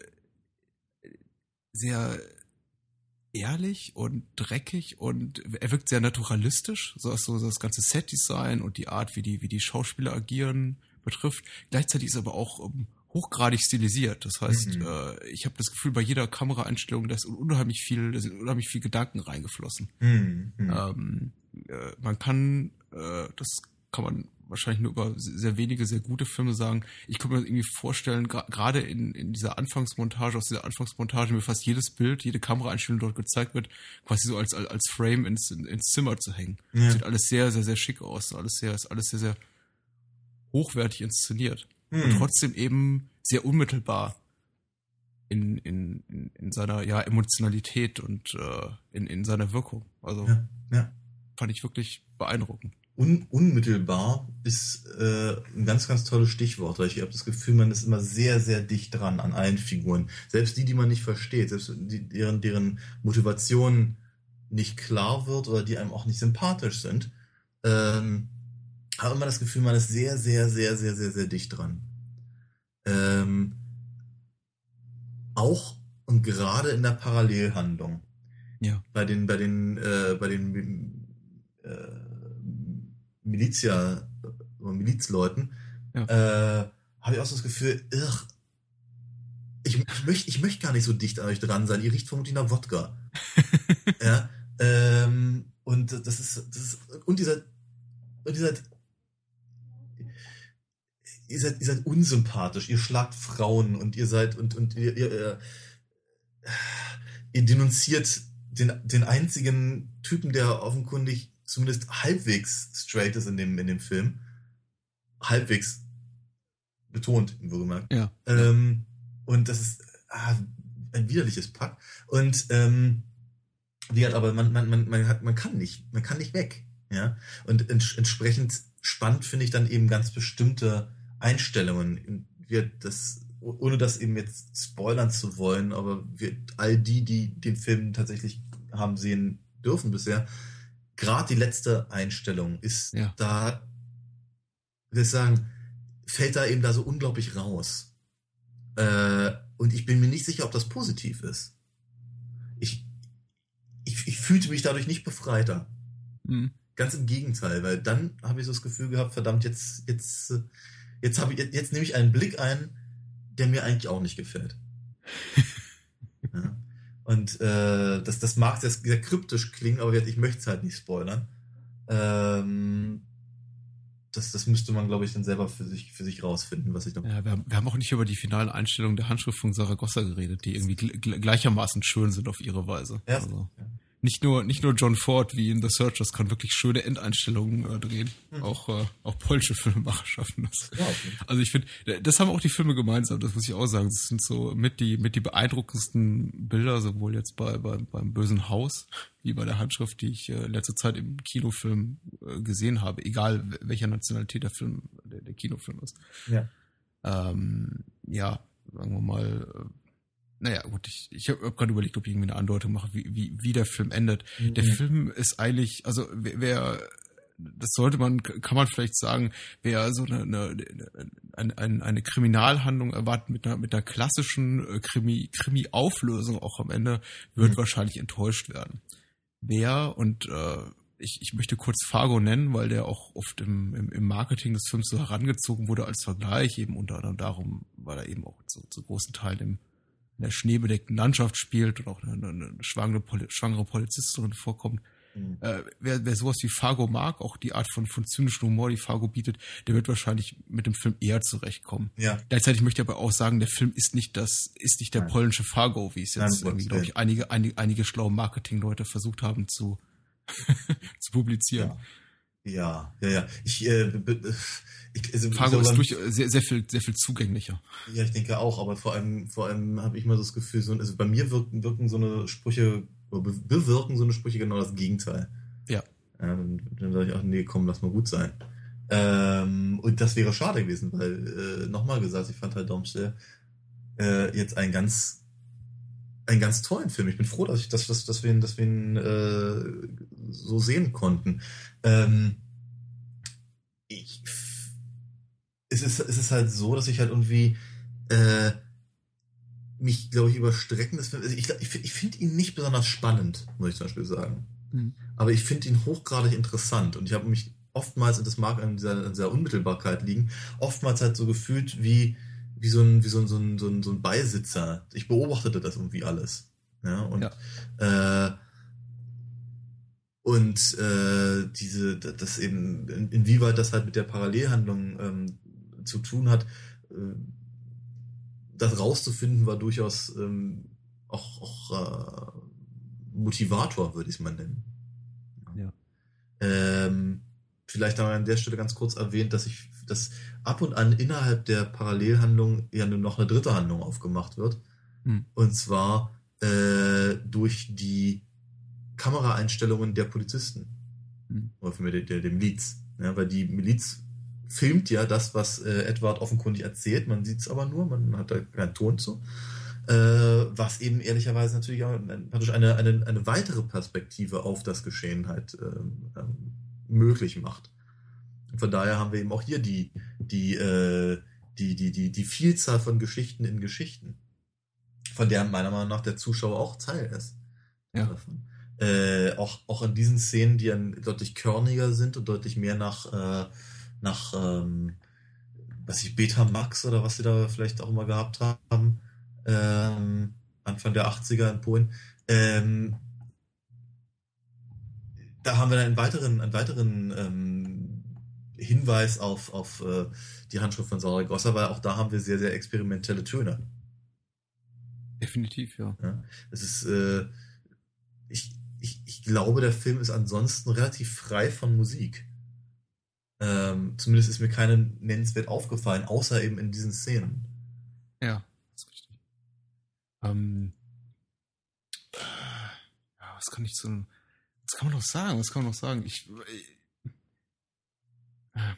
S1: sehr ehrlich und dreckig und er wirkt sehr naturalistisch, so was so das ganze Setdesign und die Art, wie die, wie die Schauspieler agieren, betrifft. Gleichzeitig ist aber auch um, ähm, hochgradig stilisiert. Das heißt, mhm. äh, ich habe das Gefühl, bei jeder Kameraeinstellung, da ist unheimlich viel, da sind unheimlich viel Gedanken reingeflossen. Mhm. Ähm, äh, man kann, äh, das kann man wahrscheinlich nur über sehr wenige, sehr gute Filme sagen. Ich kann mir irgendwie vorstellen, gerade in, in dieser Anfangsmontage, aus dieser Anfangsmontage mir fast jedes Bild, jede Kameraeinstellung dort gezeigt wird, quasi so als, als, als Frame ins, ins Zimmer zu hängen. Ja. Sieht alles sehr, sehr, sehr schick aus. Alles sehr, ist alles sehr, sehr hochwertig inszeniert. Hm. Und trotzdem eben sehr unmittelbar in, in, in, in seiner ja, Emotionalität und äh, in, in seiner Wirkung. Also ja, ja. fand ich wirklich beeindruckend
S2: un unmittelbar ist äh, ein ganz, ganz tolles Stichwort, weil ich habe das Gefühl, man ist immer sehr, sehr dicht dran an allen Figuren. Selbst die, die man nicht versteht, selbst die, deren, deren Motivation nicht klar wird oder die einem auch nicht sympathisch sind, ähm, habe immer das Gefühl, man ist sehr, sehr, sehr, sehr, sehr, sehr dicht dran. Ähm, auch und gerade in der Parallelhandlung.
S1: Ja.
S2: Bei den, bei den, äh, bei den äh, Milizia, Milizleuten, ja. äh, habe ich auch so das Gefühl, irr, ich, ich möchte ich möcht gar nicht so dicht an euch dran sein. Ihr riecht vermutlich nach Wodka. ja, ähm, und das ist, das ist, und dieser, und dieser ihr seid, ihr seid unsympathisch, ihr schlagt Frauen und ihr seid und, und ihr, ihr, ihr, ihr denunziert den, den einzigen Typen, der offenkundig zumindest halbwegs straight ist in dem, in dem Film. Halbwegs betont, wohlgemerkt.
S1: Ja.
S2: Ähm, und das ist ah, ein widerliches Pack. Und ähm, wie hat aber man, man, man, man, hat, man kann nicht, man kann nicht weg. Ja. Und ents entsprechend spannend finde ich dann eben ganz bestimmte Einstellungen. Wir das, ohne das eben jetzt spoilern zu wollen, aber wir, all die, die den Film tatsächlich haben sehen dürfen bisher, gerade die letzte Einstellung ist ja. da, will ich sagen, fällt da eben da so unglaublich raus. Äh, und ich bin mir nicht sicher, ob das positiv ist. Ich, ich, ich fühlte mich dadurch nicht befreiter. Mhm. Ganz im Gegenteil, weil dann habe ich so das Gefühl gehabt, verdammt, jetzt, jetzt, jetzt habe ich, jetzt, jetzt nehme ich einen Blick ein, der mir eigentlich auch nicht gefällt. Und äh, das, das mag sehr, sehr kryptisch klingen, aber ich möchte es halt nicht spoilern. Ähm, das, das müsste man, glaube ich, dann selber für sich, für sich rausfinden, was ich da.
S1: Ja, wir haben, wir haben auch nicht über die finale Einstellung der Handschrift von Saragossa geredet, die irgendwie gleichermaßen schön sind auf ihre Weise. Ja, also. ja nicht nur, nicht nur John Ford wie in The Searchers kann wirklich schöne Endeinstellungen äh, drehen. Mhm. Auch, äh, auch polnische Filmemacher schaffen das. Ja, okay. Also ich finde, das haben auch die Filme gemeinsam, das muss ich auch sagen. Das sind so mit die, mit die beeindruckendsten Bilder, sowohl jetzt bei, bei beim Bösen Haus, wie bei der Handschrift, die ich äh, letzte Zeit im Kinofilm äh, gesehen habe, egal welcher Nationalität der Film, der, der Kinofilm ist. Ja. Ähm, ja, sagen wir mal, äh, naja, gut, ich, ich habe hab gerade überlegt, ob ich irgendwie eine Andeutung mache, wie, wie, wie der Film endet. Mhm. Der Film ist eigentlich, also wer, wer, das sollte man, kann man vielleicht sagen, wer so eine, eine, eine, eine Kriminalhandlung erwartet mit einer, mit einer klassischen äh, Krimi, Krimi-Auflösung auch am Ende, wird mhm. wahrscheinlich enttäuscht werden. Wer, und äh, ich, ich möchte kurz Fargo nennen, weil der auch oft im, im, im Marketing des Films so herangezogen wurde als Vergleich, eben unter anderem darum, weil er eben auch zu, zu großen Teilen im in der schneebedeckten Landschaft spielt und auch eine, eine schwangere, Poli schwangere Polizistin vorkommt. Mhm. Äh, wer, wer sowas wie Fargo mag, auch die Art von, von zynischem Humor, die Fargo bietet, der wird wahrscheinlich mit dem Film eher zurechtkommen. Ja. Gleichzeitig möchte ich aber auch sagen, der Film ist nicht das, ist nicht der Nein. polnische Fargo, wie es jetzt glaube ich, einige, einige, einige schlaue Marketingleute versucht haben zu, zu publizieren.
S2: Ja. Ja, ja, ja. Ich, äh,
S1: also Fargo ist durch, sehr, sehr viel, sehr viel zugänglicher.
S2: Ja, ich denke auch, aber vor allem, vor allem habe ich mal das Gefühl, so, also bei mir wirken, wirken so eine Sprüche, bewirken so eine Sprüche genau das Gegenteil. Ja. ja dann, sage ich auch, nee, komm, lass mal gut sein. Ähm, und das wäre schade gewesen, weil, äh, nochmal gesagt, ich fand halt Domstell äh, jetzt ein ganz einen ganz tollen Film. Ich bin froh, dass ich dass, dass, dass wir ihn, dass wir ihn äh, so sehen konnten. Ähm, es, ist, es ist halt so, dass ich halt irgendwie äh, mich, glaube ich, überstrecken. Also ich, ich, ich finde ihn nicht besonders spannend, muss ich zum Beispiel sagen. Mhm. Aber ich finde ihn hochgradig interessant und ich habe mich oftmals, und das mag an dieser, an dieser Unmittelbarkeit liegen, oftmals halt so gefühlt wie wie so ein, wie so ein, so ein, so ein, so ein Beisitzer. Ich beobachtete das irgendwie alles. Ja, und, ja. Äh, und äh, diese, das eben, in, inwieweit das halt mit der Parallelhandlung ähm, zu tun hat, äh, das rauszufinden, war durchaus ähm, auch, auch äh, Motivator, würde ich es mal nennen. Ja. Ähm, vielleicht haben wir an der Stelle ganz kurz erwähnt, dass ich, dass ab und an innerhalb der Parallelhandlung ja nur noch eine dritte Handlung aufgemacht wird. Hm. Und zwar äh, durch die Kameraeinstellungen der Polizisten. Hm. Oder für mich der, der, der Miliz. Ja, weil die Miliz filmt ja das, was äh, Edward offenkundig erzählt. Man sieht es aber nur, man hat da keinen Ton zu. Äh, was eben ehrlicherweise natürlich auch praktisch eine, eine, eine weitere Perspektive auf das Geschehen halt ähm, ähm, möglich macht. Und von daher haben wir eben auch hier die, die, äh, die, die, die, die Vielzahl von Geschichten in Geschichten, von der meiner Meinung nach der Zuschauer auch Teil ist. Ja. Äh, auch, auch in diesen Szenen, die dann deutlich körniger sind und deutlich mehr nach, äh, nach ähm, was ich, Beta Max oder was sie da vielleicht auch immer gehabt haben, ähm, Anfang der 80er in Polen, ähm, da haben wir dann einen weiteren, einen weiteren ähm, Hinweis auf, auf äh, die Handschrift von Saragossa, weil auch da haben wir sehr, sehr experimentelle Töne.
S1: Definitiv, ja.
S2: ja es ist, äh, ich, ich, ich glaube, der Film ist ansonsten relativ frei von Musik. Ähm, zumindest ist mir keine nennenswert aufgefallen, außer eben in diesen Szenen.
S1: Ja, ist richtig. Ähm, ja, was kann ich zu. Was kann man noch sagen? Was kann man noch sagen? Ich. Äh,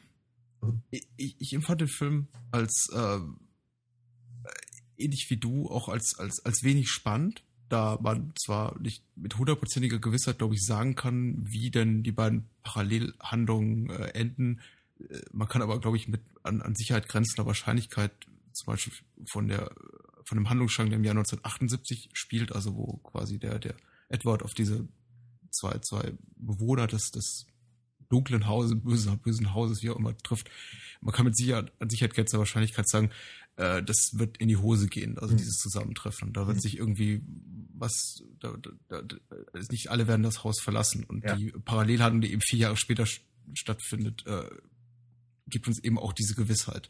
S1: ich, ich, ich empfand den Film als äh, ähnlich wie du auch als, als, als wenig spannend, da man zwar nicht mit hundertprozentiger Gewissheit, glaube ich, sagen kann, wie denn die beiden Parallelhandlungen äh, enden. Äh, man kann aber, glaube ich, mit an, an Sicherheit grenzender Wahrscheinlichkeit zum Beispiel von der von dem Handlungsstrang, der im Jahr 1978 spielt, also wo quasi der, der Edward auf diese zwei, zwei Bewohner des, des dunklen Hauses, bösen, bösen Hauses, wie auch immer, trifft. Man kann mit Sicherheit, an Sicherheit grenzender Wahrscheinlichkeit sagen, äh, das wird in die Hose gehen, also mhm. dieses Zusammentreffen. Da wird mhm. sich irgendwie was, da, da, da, nicht alle werden das Haus verlassen. Und ja. die Parallelhandlung, die eben vier Jahre später stattfindet, äh, gibt uns eben auch diese Gewissheit.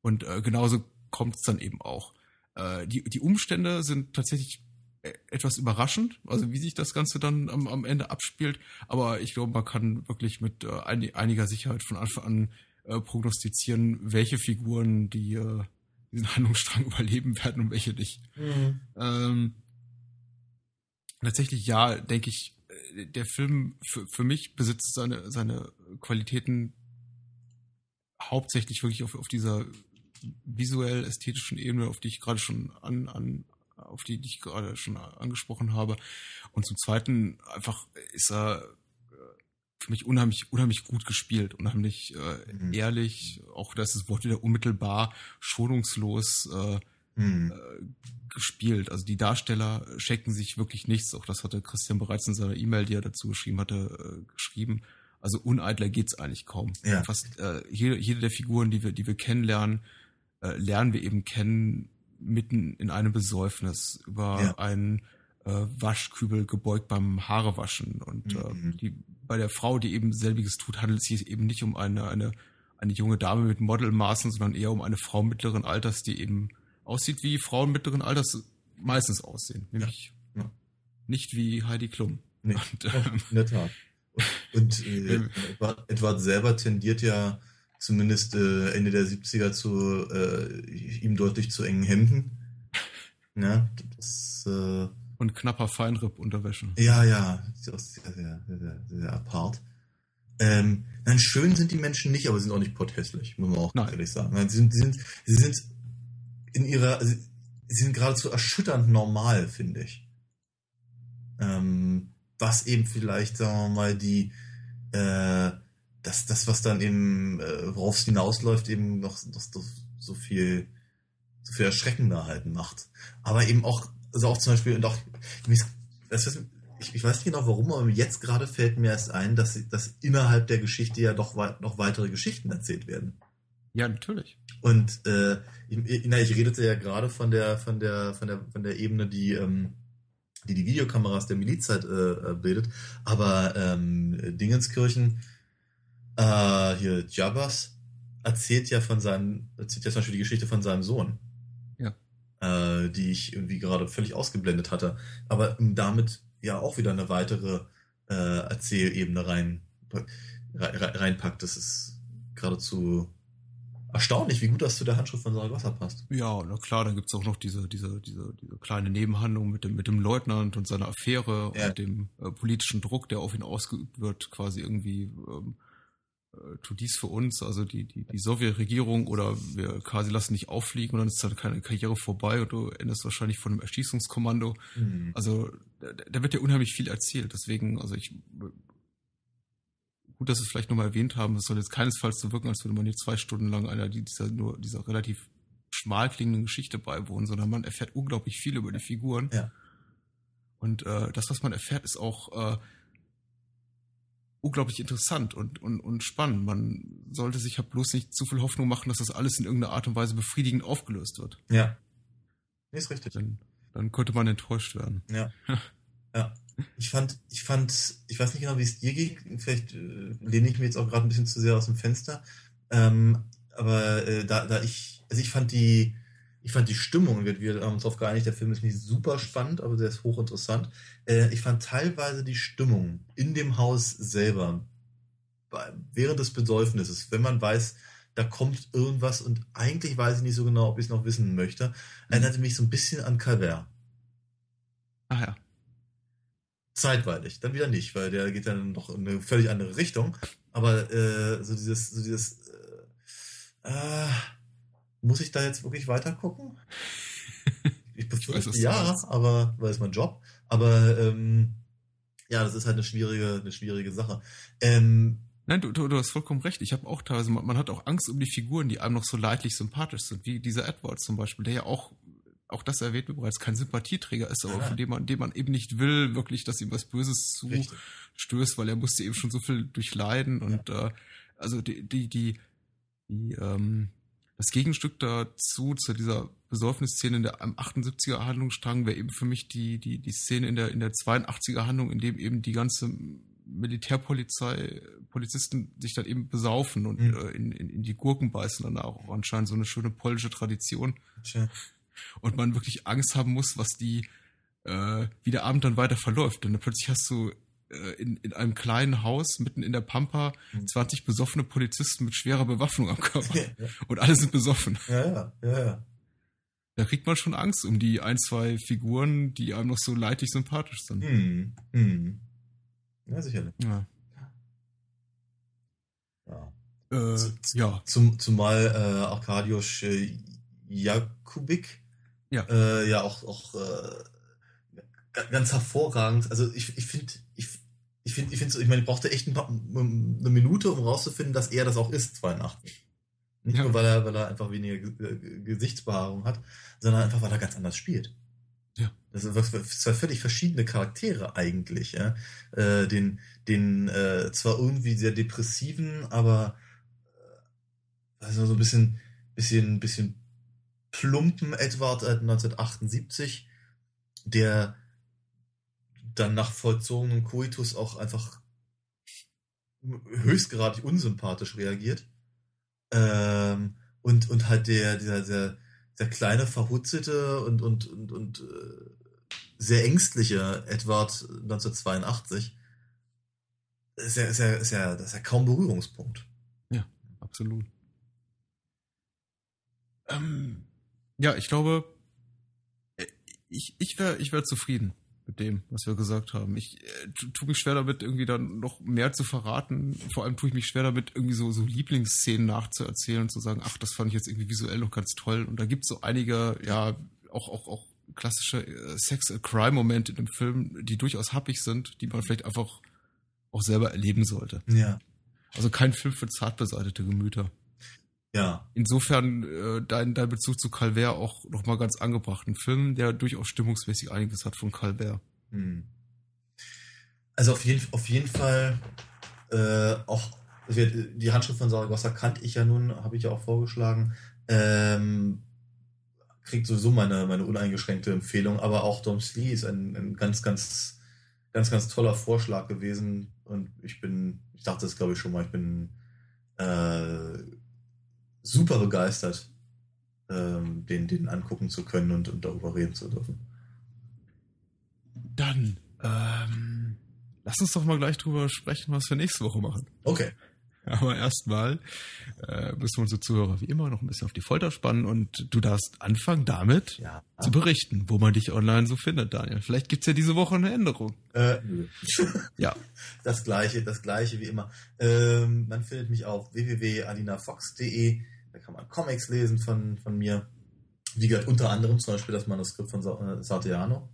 S1: Und äh, genauso kommt es dann eben auch. Äh, die, die Umstände sind tatsächlich äh, etwas überraschend, also wie sich das Ganze dann am, am Ende abspielt. Aber ich glaube, man kann wirklich mit äh, einiger Sicherheit von Anfang an äh, prognostizieren, welche Figuren die äh, diesen Handlungsstrang überleben werden und welche nicht. Mhm. Ähm, tatsächlich ja, denke ich, äh, der Film für, für mich besitzt seine, seine Qualitäten hauptsächlich wirklich auf, auf dieser visuell-ästhetischen Ebene, auf die ich gerade schon an, an auf die, die ich gerade schon angesprochen habe. Und zum Zweiten einfach ist er für mich unheimlich, unheimlich gut gespielt, unheimlich äh, mhm. ehrlich, auch das ist das Wort wieder unmittelbar, schonungslos äh, mhm. äh, gespielt. Also die Darsteller schenken sich wirklich nichts. Auch das hatte Christian bereits in seiner E-Mail, die er dazu geschrieben hatte, äh, geschrieben. Also uneitler geht's eigentlich kaum. Ja. Fast äh, jede, jede der Figuren, die wir, die wir kennenlernen, äh, lernen wir eben kennen mitten in einem Besäufnis über ja. einen äh, Waschkübel gebeugt beim Haarewaschen. Und äh, mhm. äh, die, bei der Frau, die eben selbiges tut, handelt es sich eben nicht um eine, eine, eine junge Dame mit Modelmaßen, sondern eher um eine Frau mittleren Alters, die eben aussieht, wie Frauen mittleren Alters meistens aussehen. Nämlich ja. Ja. nicht wie Heidi Klum.
S2: Nee, und, ähm, in der Tat. Und, und äh, Edward selber tendiert ja zumindest äh, Ende der 70er zu äh, ihm deutlich zu engen Hemden. Ja, das äh,
S1: und knapper Feinripp-Unterwäsche.
S2: Ja, ja, sehr, sehr, sehr, sehr, sehr apart. Ähm, nein, schön sind die Menschen nicht, aber sie sind auch nicht potthässlich, muss man auch nein. ehrlich sagen. Nein, sie, sind, sie, sind, sie sind in ihrer, sie, sie sind geradezu erschütternd normal, finde ich. Ähm, was eben vielleicht, sagen wir mal, die, äh, das, das, was dann eben, äh, worauf es hinausläuft, eben noch, noch so viel, so viel erschreckender halt macht. Aber eben auch also auch zum Beispiel, und auch, ich, ich weiß nicht genau warum, aber jetzt gerade fällt mir erst ein, dass, dass innerhalb der Geschichte ja doch noch weitere Geschichten erzählt werden.
S1: Ja, natürlich.
S2: Und äh, ich, na, ich redete ja gerade von der, von der, von der, von der Ebene, die, ähm, die die Videokameras der Miliz halt äh, bildet. Aber ähm, Dingenskirchen, äh, hier Jabbas, erzählt ja von seinem, erzählt ja zum Beispiel die Geschichte von seinem Sohn äh, die ich irgendwie gerade völlig ausgeblendet hatte. Aber damit ja auch wieder eine weitere äh, Erzählebene rein, rein, reinpackt. Das ist geradezu erstaunlich, wie gut das zu der Handschrift von Saragossa passt.
S1: Ja, na klar, dann gibt's auch noch diese, diese, diese, diese kleine Nebenhandlung mit dem, mit dem Leutnant und seiner Affäre ja. und dem äh, politischen Druck, der auf ihn ausgeübt wird, quasi irgendwie ähm, äh, tut dies für uns, also die, die, die Sowjetregierung oder wir quasi lassen dich auffliegen und dann ist dann keine Karriere vorbei und du endest wahrscheinlich von einem Erschießungskommando. Mhm. Also da, da, wird ja unheimlich viel erzählt. Deswegen, also ich gut, dass wir es vielleicht nochmal erwähnt haben, es soll jetzt keinesfalls so wirken, als würde man hier zwei Stunden lang einer dieser nur dieser relativ schmal klingenden Geschichte beiwohnen, sondern man erfährt unglaublich viel über die Figuren.
S2: Ja.
S1: Und äh, das, was man erfährt, ist auch äh, unglaublich interessant und, und, und spannend. Man sollte sich halt bloß nicht zu viel Hoffnung machen, dass das alles in irgendeiner Art und Weise befriedigend aufgelöst wird.
S2: Ja. Nee, ist richtig.
S1: Dann, dann könnte man enttäuscht werden.
S2: Ja. ja. ich fand, ich fand, ich weiß nicht genau, wie es dir geht. Vielleicht äh, lehne ich mir jetzt auch gerade ein bisschen zu sehr aus dem Fenster. Ähm, aber äh, da, da ich, also ich fand die, ich fand die Stimmung, wir, wir haben uns darauf geeinigt, der Film ist nicht super spannend, aber der ist hochinteressant. Äh, ich fand teilweise die Stimmung in dem Haus selber bei, während des Besäufnisses, wenn man weiß, da kommt irgendwas und eigentlich weiß ich nicht so genau, ob ich es noch wissen möchte, mhm. erinnerte mich so ein bisschen an Calvert.
S1: Ach ja.
S2: Zeitweilig, dann wieder nicht, weil der geht dann noch in eine völlig andere Richtung. Aber äh, so dieses, so dieses äh, äh, muss ich da jetzt wirklich weiter gucken? Ich befürchte ja, aber weil es mein Job. Aber ähm, ja, das ist halt eine schwierige, eine schwierige Sache. Ähm,
S1: Nein, du, du, du hast vollkommen recht. Ich habe auch teilweise, man, man, hat auch Angst um die Figuren, die einem noch so leidlich sympathisch sind, wie dieser Edward zum Beispiel, der ja auch, auch das erwähnt wird bereits, kein Sympathieträger ist, aber ja. von dem man, dem man eben nicht will, wirklich, dass ihm was Böses zustößt, weil er musste eben schon so viel durchleiden und ja. äh, also die, die, die, die ähm, das Gegenstück dazu, zu dieser Besäufnisszene in der 78er Handlungsstrang, wäre eben für mich die, die, die Szene in der, in der 82er Handlung, in dem eben die ganze Militärpolizei, Polizisten sich dann eben besaufen und mhm. äh, in, in, in, die Gurken beißen, dann auch anscheinend so eine schöne polnische Tradition. Schön. Und man wirklich Angst haben muss, was die, äh, wie der Abend dann weiter verläuft. Denn plötzlich hast du in, in einem kleinen Haus mitten in der Pampa mhm. 20 besoffene Polizisten mit schwerer Bewaffnung am Körper. Und alle sind besoffen.
S2: Ja, ja, ja.
S1: Da kriegt man schon Angst um die ein, zwei Figuren, die einem noch so leidlich sympathisch sind. Mhm.
S2: Mhm. Ja, sicherlich. Ja.
S1: Ja. Äh, ja.
S2: Zum, zumal äh, Arkadiusz äh, Jakubik
S1: ja,
S2: äh, ja auch, auch äh, ganz hervorragend. Also ich, ich finde, ich, finde, ich, find ich meine, ich brauchte echt ein paar, eine Minute, um rauszufinden, dass er das auch ist, 82. Nicht ja. nur, weil er, weil er einfach weniger äh, Gesichtsbehaarung hat, sondern einfach, weil er ganz anders spielt.
S1: Ja.
S2: Das sind zwei völlig verschiedene Charaktere eigentlich, ja. Äh, den, den äh, zwar irgendwie sehr depressiven, aber äh, also so ein bisschen, bisschen, bisschen plumpen Edward 1978, der dann nach vollzogenem Coitus auch einfach höchstgradig unsympathisch reagiert. Ähm, und, und halt der, der, der, der kleine, verhutzelte und, und, und, und äh, sehr ängstliche Edward 1982 ist ja, ist ja, ist ja, das ist ja kaum Berührungspunkt.
S1: Ja, absolut. Ähm, ja, ich glaube, äh, ich, ich wäre ich wär zufrieden mit dem, was wir gesagt haben. Ich äh, tue mich schwer damit, irgendwie dann noch mehr zu verraten. Vor allem tue ich mich schwer damit, irgendwie so, so Lieblingsszenen nachzuerzählen und zu sagen, ach, das fand ich jetzt irgendwie visuell noch ganz toll. Und da gibt es so einige, ja, auch, auch, auch klassische äh, Sex-Crime-Momente in dem Film, die durchaus happig sind, die man vielleicht einfach auch selber erleben sollte.
S2: Ja.
S1: Also kein Film für zart beseitete Gemüter.
S2: Ja.
S1: Insofern äh, dein, dein Bezug zu Calvert auch nochmal ganz angebracht. Ein Film, der durchaus stimmungsmäßig einiges hat von Calvert. Hm.
S2: Also auf jeden, auf jeden Fall äh, auch die Handschrift von Saragossa kannte ich ja nun, habe ich ja auch vorgeschlagen. Ähm, kriegt sowieso meine, meine uneingeschränkte Empfehlung, aber auch Dom Slee ist ein, ein ganz, ganz, ganz, ganz toller Vorschlag gewesen und ich bin, ich dachte es glaube ich schon mal, ich bin äh, super begeistert, ähm, den, den angucken zu können und, und darüber reden zu dürfen.
S1: Dann, ähm, lass uns doch mal gleich drüber sprechen, was wir nächste Woche machen.
S2: Okay.
S1: Aber erstmal äh, müssen wir unsere Zuhörer wie immer noch ein bisschen auf die Folter spannen und du darfst anfangen damit ja. zu berichten, wo man dich online so findet, Daniel. Vielleicht gibt es ja diese Woche eine Änderung.
S2: Äh, nö. ja. Das gleiche, das gleiche wie immer. Ähm, man findet mich auf www.alinafox.de kann man Comics lesen von, von mir. Wie gesagt, unter anderem zum Beispiel das Manuskript von äh, Sartiano.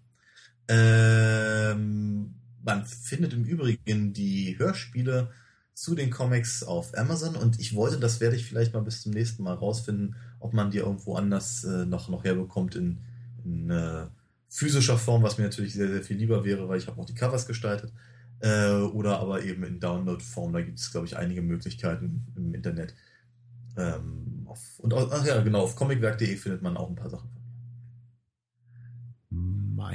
S2: Ähm, man findet im Übrigen die Hörspiele zu den Comics auf Amazon und ich wollte, das werde ich vielleicht mal bis zum nächsten Mal rausfinden, ob man die irgendwo anders äh, noch, noch herbekommt in, in äh, physischer Form, was mir natürlich sehr, sehr viel lieber wäre, weil ich habe auch die Covers gestaltet. Äh, oder aber eben in Download-Form, da gibt es, glaube ich, einige Möglichkeiten im Internet. Ähm, auf, und ach ja, genau, auf comicwerk.de findet man auch ein paar Sachen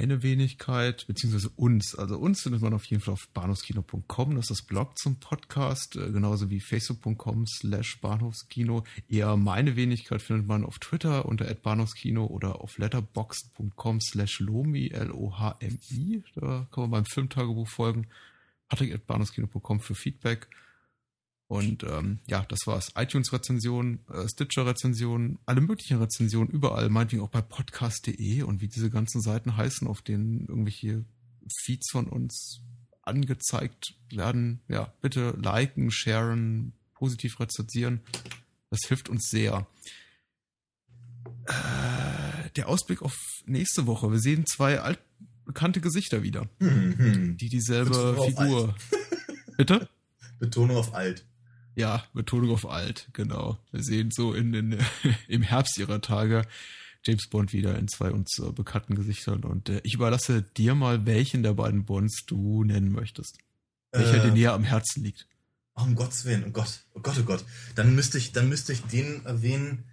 S1: meine Wenigkeit, beziehungsweise uns. Also uns findet man auf jeden Fall auf bahnhofskino.com. Das ist das Blog zum Podcast, äh, genauso wie facebook.com slash bahnhofskino. Eher meine Wenigkeit findet man auf Twitter unter bahnhofskino oder auf letterboxd.com slash lomi, L-O-H-M-I. Da kann man beim Filmtagebuch folgen. Patrick bahnhofskino.com für Feedback. Und ähm, ja, das war's. iTunes-Rezension, äh, Stitcher-Rezension, alle möglichen Rezensionen, überall, meinetwegen auch bei podcast.de und wie diese ganzen Seiten heißen, auf denen irgendwelche Feeds von uns angezeigt werden. Ja, bitte liken, sharen, positiv rezensieren. Das hilft uns sehr. Äh, der Ausblick auf nächste Woche. Wir sehen zwei altbekannte Gesichter wieder, mhm. die dieselbe Figur. Bitte?
S2: Betonung auf alt.
S1: Ja, Betonung auf alt, genau. Wir sehen so in, in, im Herbst ihrer Tage James Bond wieder in zwei uns äh, bekannten Gesichtern. Und äh, ich überlasse dir mal, welchen der beiden Bonds du nennen möchtest. Welcher äh, dir näher am Herzen liegt.
S2: Oh, um Gottes Willen, oh Gott, oh Gott, oh Gott. Dann müsste ich, dann müsste ich den erwähnen.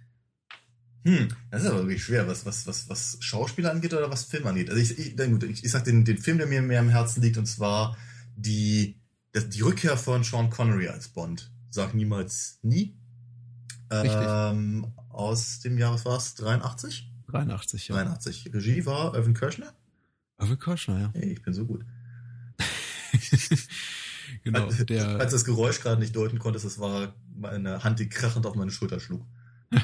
S2: Hm, das ist aber wirklich schwer, was, was, was, was Schauspieler angeht oder was Film angeht. Also ich, ich, gut, ich, ich sag den, den Film, der mir mehr am Herzen liegt, und zwar die, die Rückkehr von Sean Connery als Bond. Sag niemals nie. Ähm, aus dem Jahr, was war es? 83?
S1: 83, ja.
S2: 83. Regie war Irvin Kirschner?
S1: Irvin Kirschner, ja.
S2: Hey, ich bin so gut.
S1: genau,
S2: der. Als das Geräusch gerade nicht deuten konntest, das war meine Hand, die krachend auf meine Schulter schlug.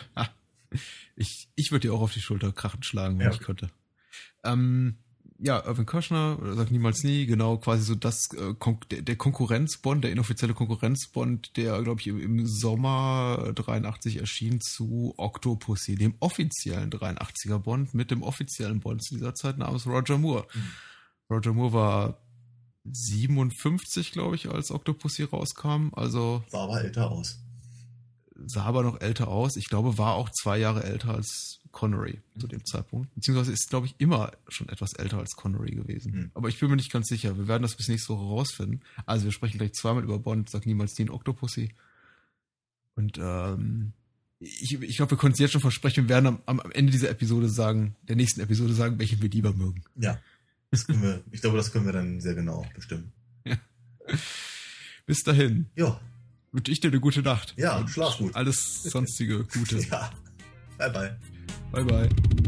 S1: ich ich würde dir auch auf die Schulter krachend schlagen, wenn ja. ich könnte. Ähm, ja, Irvin Kirschner, sagt niemals nie, genau, quasi so das, äh, Kon der, der Konkurrenzbond, der inoffizielle Konkurrenzbond, der, glaube ich, im, im, Sommer 83 erschien zu Octopussy, dem offiziellen 83er Bond mit dem offiziellen Bond zu dieser Zeit namens Roger Moore. Mhm. Roger Moore war 57, glaube ich, als Octopussy rauskam, also.
S2: Sah aber älter aus.
S1: Sah aber noch älter aus. Ich glaube, war auch zwei Jahre älter als Connery zu dem Zeitpunkt. Beziehungsweise ist, glaube ich, immer schon etwas älter als Connery gewesen. Mhm. Aber ich bin mir nicht ganz sicher. Wir werden das bis nächste Woche rausfinden. Also wir sprechen gleich zweimal über Bond, sag niemals den Octopussy. Und ähm, ich, ich glaube, wir konnten es jetzt schon versprechen, wir werden am, am Ende dieser Episode sagen, der nächsten Episode sagen, welchen wir lieber mögen.
S2: Ja. Das können wir, ich glaube, das können wir dann sehr genau bestimmen. Ja.
S1: Bis dahin.
S2: Ja.
S1: Wünsche ich dir eine gute Nacht.
S2: Ja, schlaf gut.
S1: Alles sonstige Gute.
S2: ja. Bye bye.
S1: Bye bye.